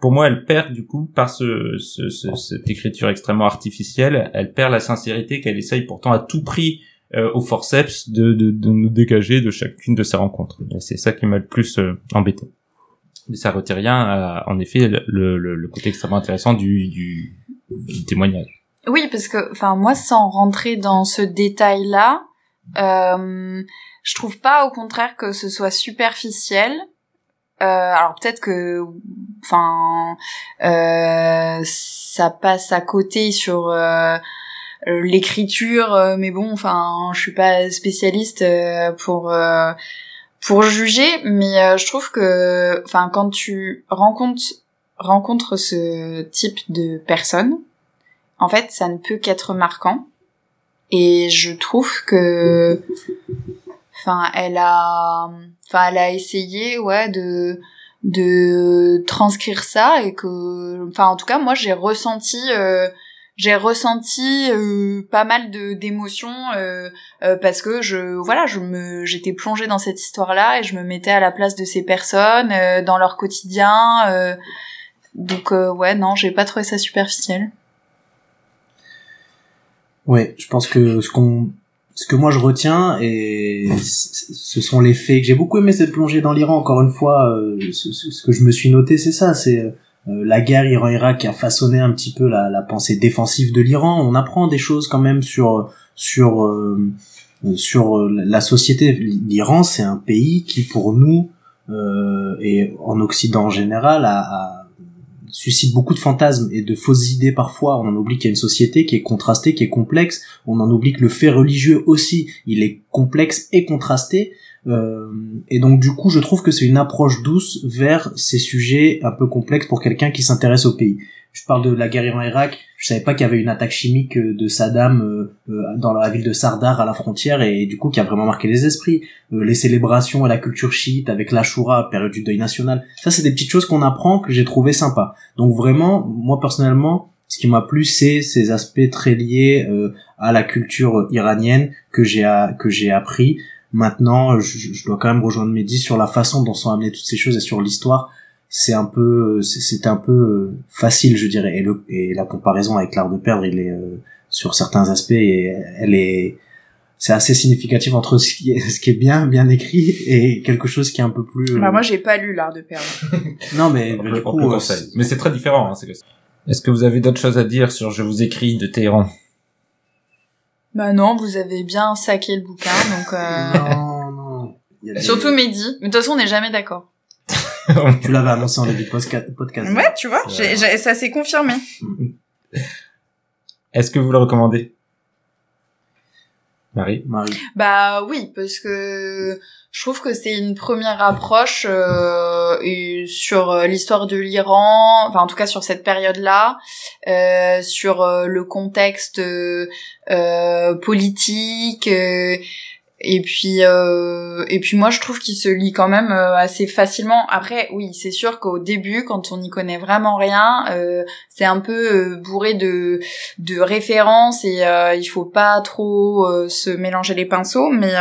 pour moi, elle perd du coup par ce, ce, ce- cette écriture extrêmement artificielle, elle perd la sincérité qu'elle essaye pourtant à tout prix euh, au forceps de, de, de nous dégager de chacune de ses rencontres. C'est ça qui m'a le plus euh, embêté. Mais ça retire rien à, en effet, le, le, le côté extrêmement intéressant du, du, du témoignage. Oui, parce que, enfin, moi, sans rentrer dans ce détail-là, euh, je trouve pas, au contraire, que ce soit superficiel. Euh, alors peut-être que, enfin, euh, ça passe à côté sur euh, l'écriture, mais bon, enfin, je suis pas spécialiste pour pour juger, mais je trouve que, enfin, quand tu rencontres rencontres ce type de personnes, en fait, ça ne peut qu'être marquant. Et je trouve que, enfin, elle a, enfin, elle a essayé, ouais, de de transcrire ça et que, enfin, en tout cas, moi, j'ai ressenti, euh, j'ai ressenti euh, pas mal de d'émotions euh, parce que je, voilà, je me, j'étais plongée dans cette histoire-là et je me mettais à la place de ces personnes dans leur quotidien. donc, ouais, non, j'ai pas trouvé ça superficiel. Ouais, je pense que ce qu'on, ce que moi je retiens et ce sont les faits que j'ai beaucoup aimé cette plongée dans l'Iran. Encore une fois, euh, ce que je me suis noté, c'est ça, c'est euh, la guerre Iran-Irak qui a façonné un petit peu la, la pensée défensive de l'Iran. On apprend des choses quand même sur sur euh, sur la société. L'Iran, c'est un pays qui, pour nous euh, et en Occident en général, a, a suscite beaucoup de fantasmes et de fausses idées parfois. On en oublie qu'il y a une société qui est contrastée, qui est complexe. On en oublie que le fait religieux aussi, il est complexe et contrasté. Euh, et donc du coup, je trouve que c'est une approche douce vers ces sujets un peu complexes pour quelqu'un qui s'intéresse au pays. Je parle de la guerre Iran-Irak. Je savais pas qu'il y avait une attaque chimique euh, de Saddam euh, euh, dans la ville de Sardar à la frontière et du coup qui a vraiment marqué les esprits. Les célébrations et la culture chiite avec l'Ashura, période du deuil national. Ça, c'est des petites choses qu'on apprend que j'ai trouvé sympa. Donc vraiment, moi personnellement, ce qui m'a plu, c'est ces aspects très liés à la culture iranienne que j'ai que j'ai appris. Maintenant, je, je dois quand même rejoindre Mehdi sur la façon dont sont amenées toutes ces choses et sur l'histoire. C'est un peu, c'est- c'est un peu euh, facile, je dirais. Et, le, et la comparaison avec l'art de perdre, il est euh, sur certains aspects, et elle est, c'est assez significatif entre ce qui est, ce qui est bien, bien écrit et quelque chose qui est un peu plus. euh, Bah moi j'ai pas lu l'art de perdre. non mais, On mais du on coup, euh. Mais c'est très différent. Hein, c'est que- Est-ce que vous avez d'autres choses à dire sur Je vous écris de Téhéran? Bah non, vous avez bien saqué le bouquin, donc euh... non, non. Il y a des- surtout Mehdi. Mais de toute façon on n'est jamais d'accord. Tu l'avais annoncé en début de podcast. Ouais, tu vois, j'ai- ça s'est confirmé. Est-ce que vous le recommandez? Marie? Marie. Bah oui, parce que je trouve que c'est une première approche euh, sur euh, l'histoire de l'Iran, enfin en tout cas sur cette période-là, euh, sur euh, le contexte euh, politique. et puis et puis moi je trouve qu'il se lit quand même assez facilement. Après oui c'est sûr qu'au début quand on n'y connaît vraiment rien, c'est un peu bourré de de références et il faut pas trop se mélanger les pinceaux mais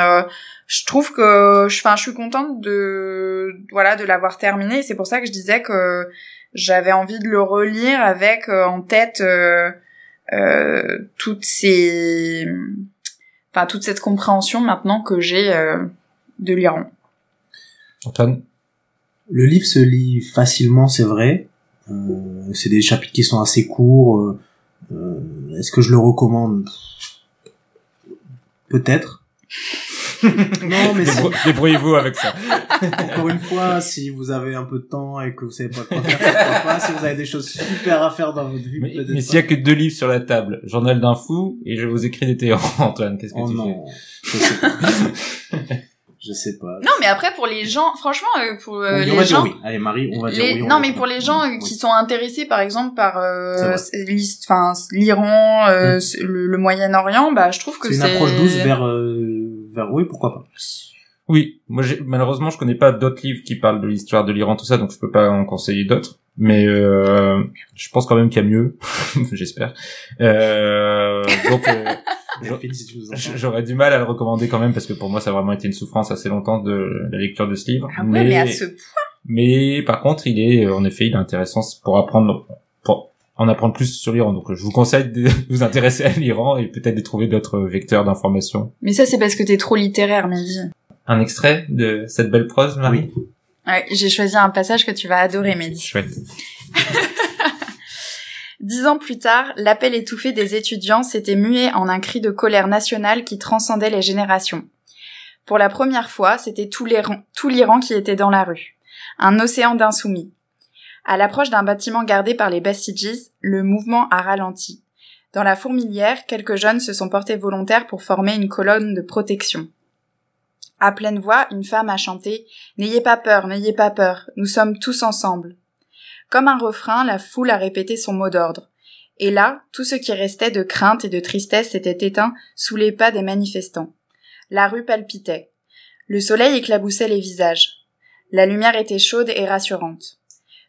je trouve que je enfin je suis contente de voilà de l'avoir terminé et c'est pour ça que je disais que j'avais envie de le relire avec euh, en tête euh, euh, toutes ces enfin toute cette compréhension maintenant que j'ai euh, de l'Iran. Antoine Le livre se lit facilement, c'est vrai. Euh, c'est des chapitres qui sont assez courts. euh, Est-ce que je le recommande? Peut-être. non, mais Débrouillez-vous avec ça. encore une fois, si vous avez un peu de temps et que vous savez pas quoi faire, pourquoi pas. Si vous avez des choses super à faire dans votre vie, Mais, peut-être mais pas. s'il y a que deux livres sur la table, Journal d'un fou et Je vous écris des Téhéran, Antoine, qu'est-ce que Oh tu non, je sais pas. je sais pas. Non mais après pour les gens franchement euh, pour euh, les va dire gens oui. Allez Marie, on va dire Les- oui. on non, va mais dire pour les gens euh, Oui. qui sont intéressés, par exemple, par euh, l'Iran, euh, Mm. le, le Moyen-Orient, bah, je trouve que c'est c'est une approche douce vers oui, pourquoi pas. Oui, moi j'ai malheureusement je connais pas d'autres livres qui parlent de l'histoire de l'Iran tout ça donc je peux pas en conseiller d'autres mais euh, je pense quand même qu'il y a mieux j'espère euh, donc euh, j'aurais du mal à le recommander quand même parce que pour moi ça a vraiment été une souffrance assez longtemps de la lecture de ce livre Ah ouais, mais, à ce point. mais par contre il est en effet il est intéressant pour apprendre en apprendre plus sur l'Iran donc je vous conseille de vous intéresser à l'Iran et peut-être de trouver d'autres vecteurs d'information Mais ça, c'est parce que t'es trop littéraire, Mehdi. un extrait de cette belle prose Marie? Ouais, j'ai choisi un passage que tu vas adorer, Mehdi. chouette Dix ans plus tard, l'appel étouffé des étudiants s'était mué en un cri de colère nationale qui transcendait les générations. Pour la première fois, c'était tout l'Iran tout l'Iran qui était dans la rue. Un océan d'insoumis. À l'approche d'un bâtiment gardé par les Basijis, le mouvement a ralenti. Dans la fourmilière, quelques jeunes se sont portés volontaires pour former une colonne de protection. À pleine voix, une femme a chanté N'ayez pas peur, n'ayez pas peur, nous sommes tous ensemble. Comme un refrain, la foule a répété son mot d'ordre. Et là, tout ce qui restait de crainte et de tristesse s'était éteint sous les pas des manifestants. La rue palpitait. Le soleil éclaboussait les visages. La lumière était chaude et rassurante.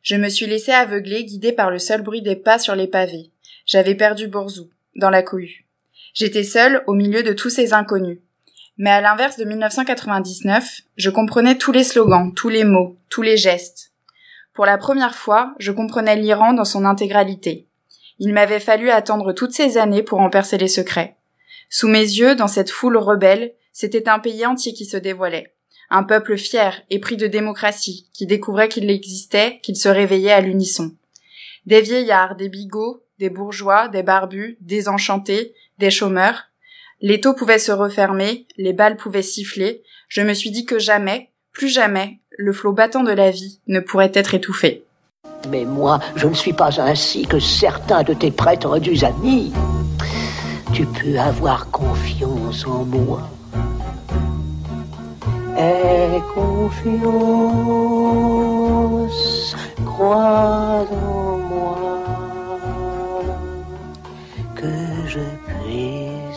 Je me suis laissé aveugler, guidé par le seul bruit des pas sur les pavés. J'avais perdu Borzou, dans la cohue. J'étais seule au milieu de tous ces inconnus. Mais à l'inverse de 1999, je comprenais tous les slogans, tous les mots, tous les gestes. Pour la première fois, je comprenais l'Iran dans son intégralité. Il m'avait fallu attendre toutes ces années pour en percer les secrets. Sous mes yeux, dans cette foule rebelle, c'était un pays entier qui se dévoilait. Un peuple fier, épris de démocratie, qui découvrait qu'il existait, qu'il se réveillait à l'unisson. Des vieillards, des bigots, des bourgeois, des barbus, des enchantés, des chômeurs. Les taux pouvaient se refermer, les balles pouvaient siffler. Je me suis dit que jamais, plus jamais, le flot battant de la vie ne pourrait être étouffé. Mais moi, je ne suis pas ainsi que certains de tes prétendus amis. Tu peux avoir confiance en moi. Confiance, crois en moi, que je puisse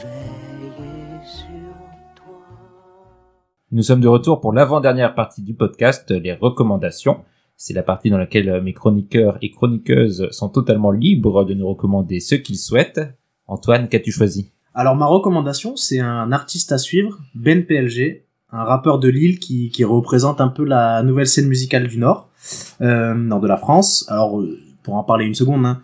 veiller sur toi. Nous sommes de retour pour l'avant-dernière partie du podcast, les recommandations. C'est la partie dans laquelle mes chroniqueurs et chroniqueuses sont totalement libres de nous recommander ce qu'ils souhaitent. Antoine, qu'as-tu choisi? Alors ma recommandation, c'est un artiste à suivre, Ben PLG, un rappeur de Lille qui, qui représente un peu la nouvelle scène musicale du Nord, euh, nord de la France. Alors euh, pour en parler une seconde, hein,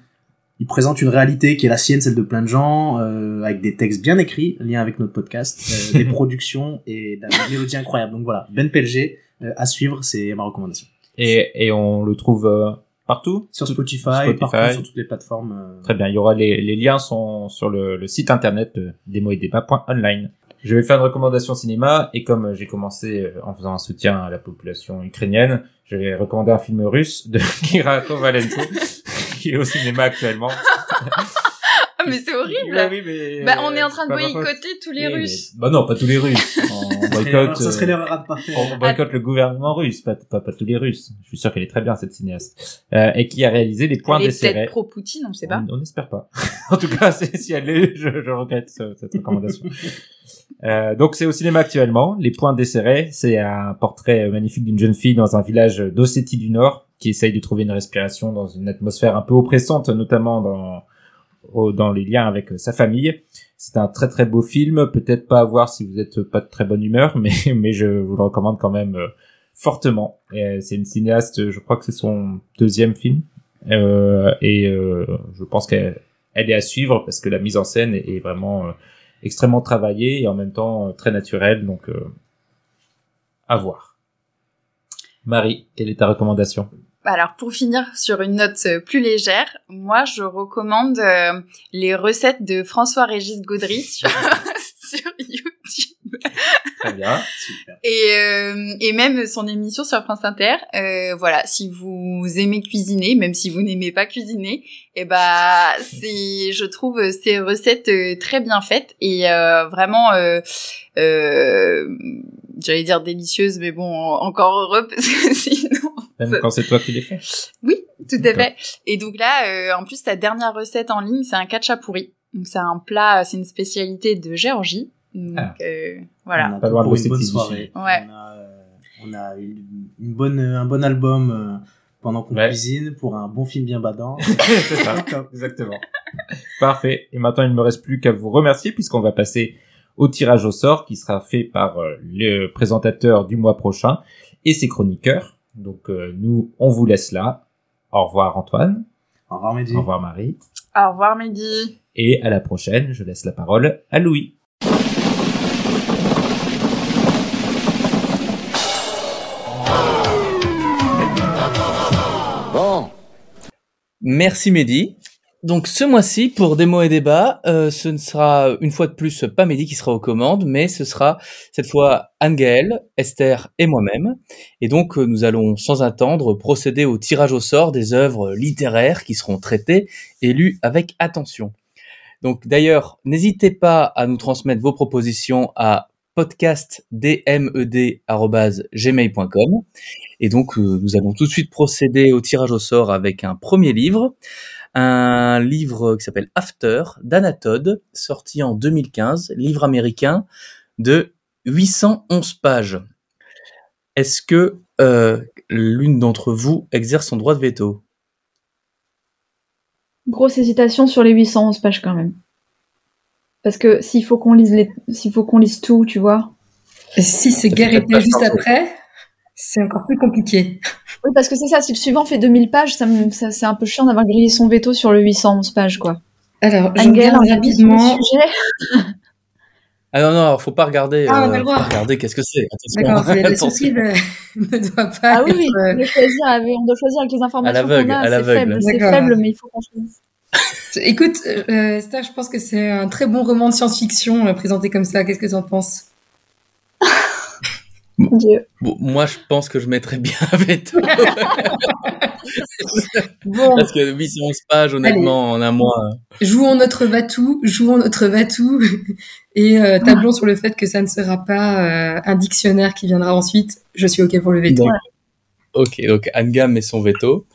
il présente une réalité qui est la sienne, celle de plein de gens, euh, avec des textes bien écrits, lien avec notre podcast, euh, des productions et de la mélodie incroyable. Donc voilà, Ben euh, à suivre, c'est ma recommandation. Et, et on le trouve partout Sur Spotify, Spotify. partout sur toutes les plateformes. euh, Très bien, il y aura les, les liens sont sur le, le site internet de démoetdébat.online. Je vais faire une recommandation cinéma et comme j'ai commencé euh, en faisant un soutien à la population ukrainienne, je vais recommander un film russe de Kira Kovalenko qui est au cinéma actuellement. Ah, mais c'est horrible. Bah oui, mais Bah, on est en train de boycotter tous les Oui, mais- Russes. Bah non, pas tous les Russes. On ça serait boycotte, ça serait euh, l'erreur à ne pas faire. on boycotte le gouvernement russe, pas, pas, pas tous les Russes. Je suis sûr qu'elle est très bien cette cinéaste. Euh, et qui a réalisé les points Elle est peut-être pro-Poutine, on sait pas. On n'espère pas. en tout cas, si elle l'est, je, je regrette ce- cette recommandation. Euh, donc c'est au cinéma actuellement. Les points desserrés, c'est un portrait magnifique d'une jeune fille dans un village d'Ossétie du Nord qui essaye de trouver une respiration dans une atmosphère un peu oppressante, notamment dans dans les liens avec sa famille. C'est un très très beau film, peut-être pas à voir si vous êtes pas de très bonne humeur, mais mais je vous le recommande quand même euh, fortement. Euh, C'est une cinéaste, je crois que c'est son deuxième film, euh, et euh, je pense qu'elle elle est à suivre parce que la mise en scène est, vraiment euh, extrêmement travaillée et en même temps euh, très naturelle, donc euh, à voir. Marie, quelle est ta recommandation? Alors pour finir sur une note euh, plus légère, moi je recommande euh, les recettes de François-Régis Gaudry sur, sur YouTube Très bien. Super. et, euh, et même son émission sur France Inter. Euh, voilà, si vous aimez cuisiner, même si vous n'aimez pas cuisiner, et bah c'est, je trouve ces recettes euh, très bien faites et euh, vraiment, euh, euh, j'allais dire délicieuses, mais bon encore heureux parce que sinon Même quand c'est toi qui l'as fait. oui, tout à fait. Et donc là, euh, en plus, ta dernière recette en ligne, c'est un katchapouri. Donc c'est un plat, c'est une spécialité de Géorgie. Donc Ah. euh, voilà. On a Pas pour une bonne soirée. Ouais. On a, euh, on a une, une bonne, un bon album euh, pendant qu'on Ouais. cuisine pour un bon film bien badant. c'est ça. Exactement. Parfait. Et maintenant, il ne me reste plus qu'à vous remercier puisqu'on va passer au tirage au sort qui sera fait par euh, le présentateur du mois prochain et ses chroniqueurs. Donc, euh, nous, on vous laisse là. Au revoir Antoine. Au revoir, Mehdi. Au revoir Marie. Au revoir, Mehdi. Et à la prochaine. Je laisse la parole à Louis. Bon, Merci Mehdi. Donc ce mois-ci, pour Démo et Débat, euh, ce ne sera une fois de plus pas Mehdi qui sera aux commandes, mais ce sera cette fois Anne-Gaëlle, Esther et moi-même. Et donc euh, nous allons sans attendre procéder au tirage au sort des œuvres littéraires qui seront traitées et lues avec attention. Donc d'ailleurs, n'hésitez pas à nous transmettre vos propositions à podcastdmed@gmail.com. Et donc euh, nous allons tout de suite procéder au tirage au sort avec un premier livre un livre qui s'appelle After d'Anatode, sorti en 2015, livre américain de 811 pages. Est-ce que euh, l'une d'entre vous exerce son droit de veto? Grosse hésitation sur les 811 pages quand même. Parce que s'il faut qu'on lise les, s'il faut qu'on lise tout, tu vois. Et si c'est guerre juste après, c'est encore plus compliqué. Oui, parce que c'est ça, si le suivant fait 2000 pages, ça, c'est un peu chiant d'avoir grillé son veto sur le 811 pages, quoi. Alors, je regarde le rapidement. sujet Ah non, non, faut pas regarder. Ah, on a euh, le pas regarder qu'est-ce que c'est? D'accord, ne, ne doit pas Ah oui, oui, euh, doit choisir avec, on doit choisir avec les informations l'aveugle, qu'on a, à c'est l'aveugle. faible, c'est faible, mais il faut qu'on choisisse. Écoute, euh, Esther, je pense que c'est un très bon roman de science-fiction euh, présenté comme ça. Qu'est-ce que tu en penses? Mon Dieu. Bon, moi, je pense que je mettrais bien un veto. Bon, Parce que 811 pages, honnêtement, en un mois. jouons notre Vatou, jouons notre Vatou, et euh, tablons sur le fait que ça ne sera pas euh, un dictionnaire qui viendra ensuite. Je suis OK pour le veto. Ok, donc Angam met son veto.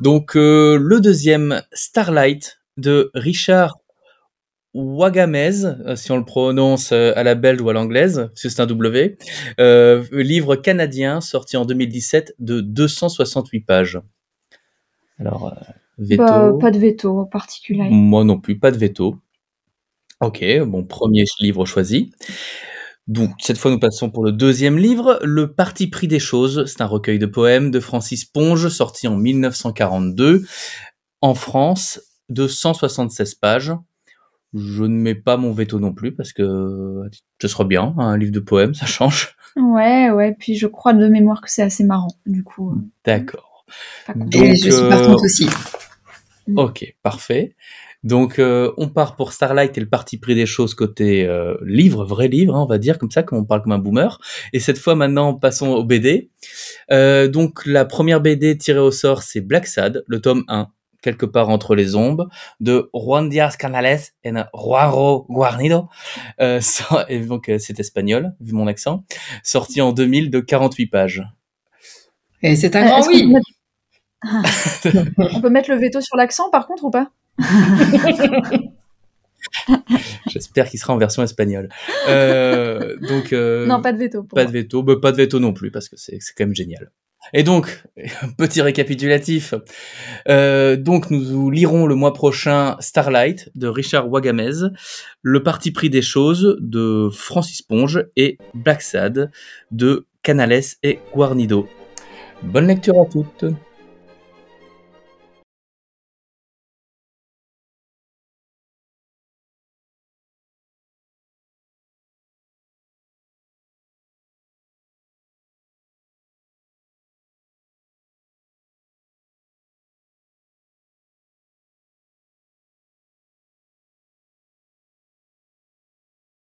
Donc euh, le deuxième, Starlight, de Richard Wagamez, euh, si on le prononce euh, à la belge ou à l'anglaise, parce que c'est un W, euh, livre canadien sorti en 2017 de 268 pages. Alors, veto. Bah, pas de veto particulier. Moi non plus, pas de veto. Ok, bon, premier livre choisi. Donc, cette fois, nous passons pour le deuxième livre, Le Parti pris des choses. C'est un recueil de poèmes de Francis Ponge, sorti en 1942 en France de 176 pages. Je ne mets pas mon veto non plus parce que ce sera bien, un livre de poèmes, ça change. Ouais, ouais, puis je crois de mémoire que c'est assez marrant, du coup. euh, D'accord. Et je suis euh, partante aussi. Ok, parfait. Donc euh, on part pour Starlight et le parti pris des choses côté euh, livre, vrai livre, hein, on va dire comme ça, comme on parle comme un boomer. Et cette fois maintenant passons au BD. Euh, donc la première BD tirée au sort c'est Black Sad, le tome 1, quelque part entre les ombres, de Juan Diaz Canales et Juanro Guarnido. Euh, et donc euh, c'est espagnol, vu mon accent. Sorti en 2000 de 48 pages. Et c'est un Euh, grand oui. peut mettre- On peut mettre le veto sur l'accent par contre ou pas? J'espère qu'il sera en version espagnole. Euh, donc euh, Non, pas de veto. Pas moi. de veto, bah, pas de veto non plus parce que c'est c'est quand même génial. Et donc, petit récapitulatif. Euh, donc, nous lirons le mois prochain Starlight de Richard Wagamez, Le parti pris des choses de Francis Ponge et Black Sad de Canales et Guarnido. Bonne lecture à toutes.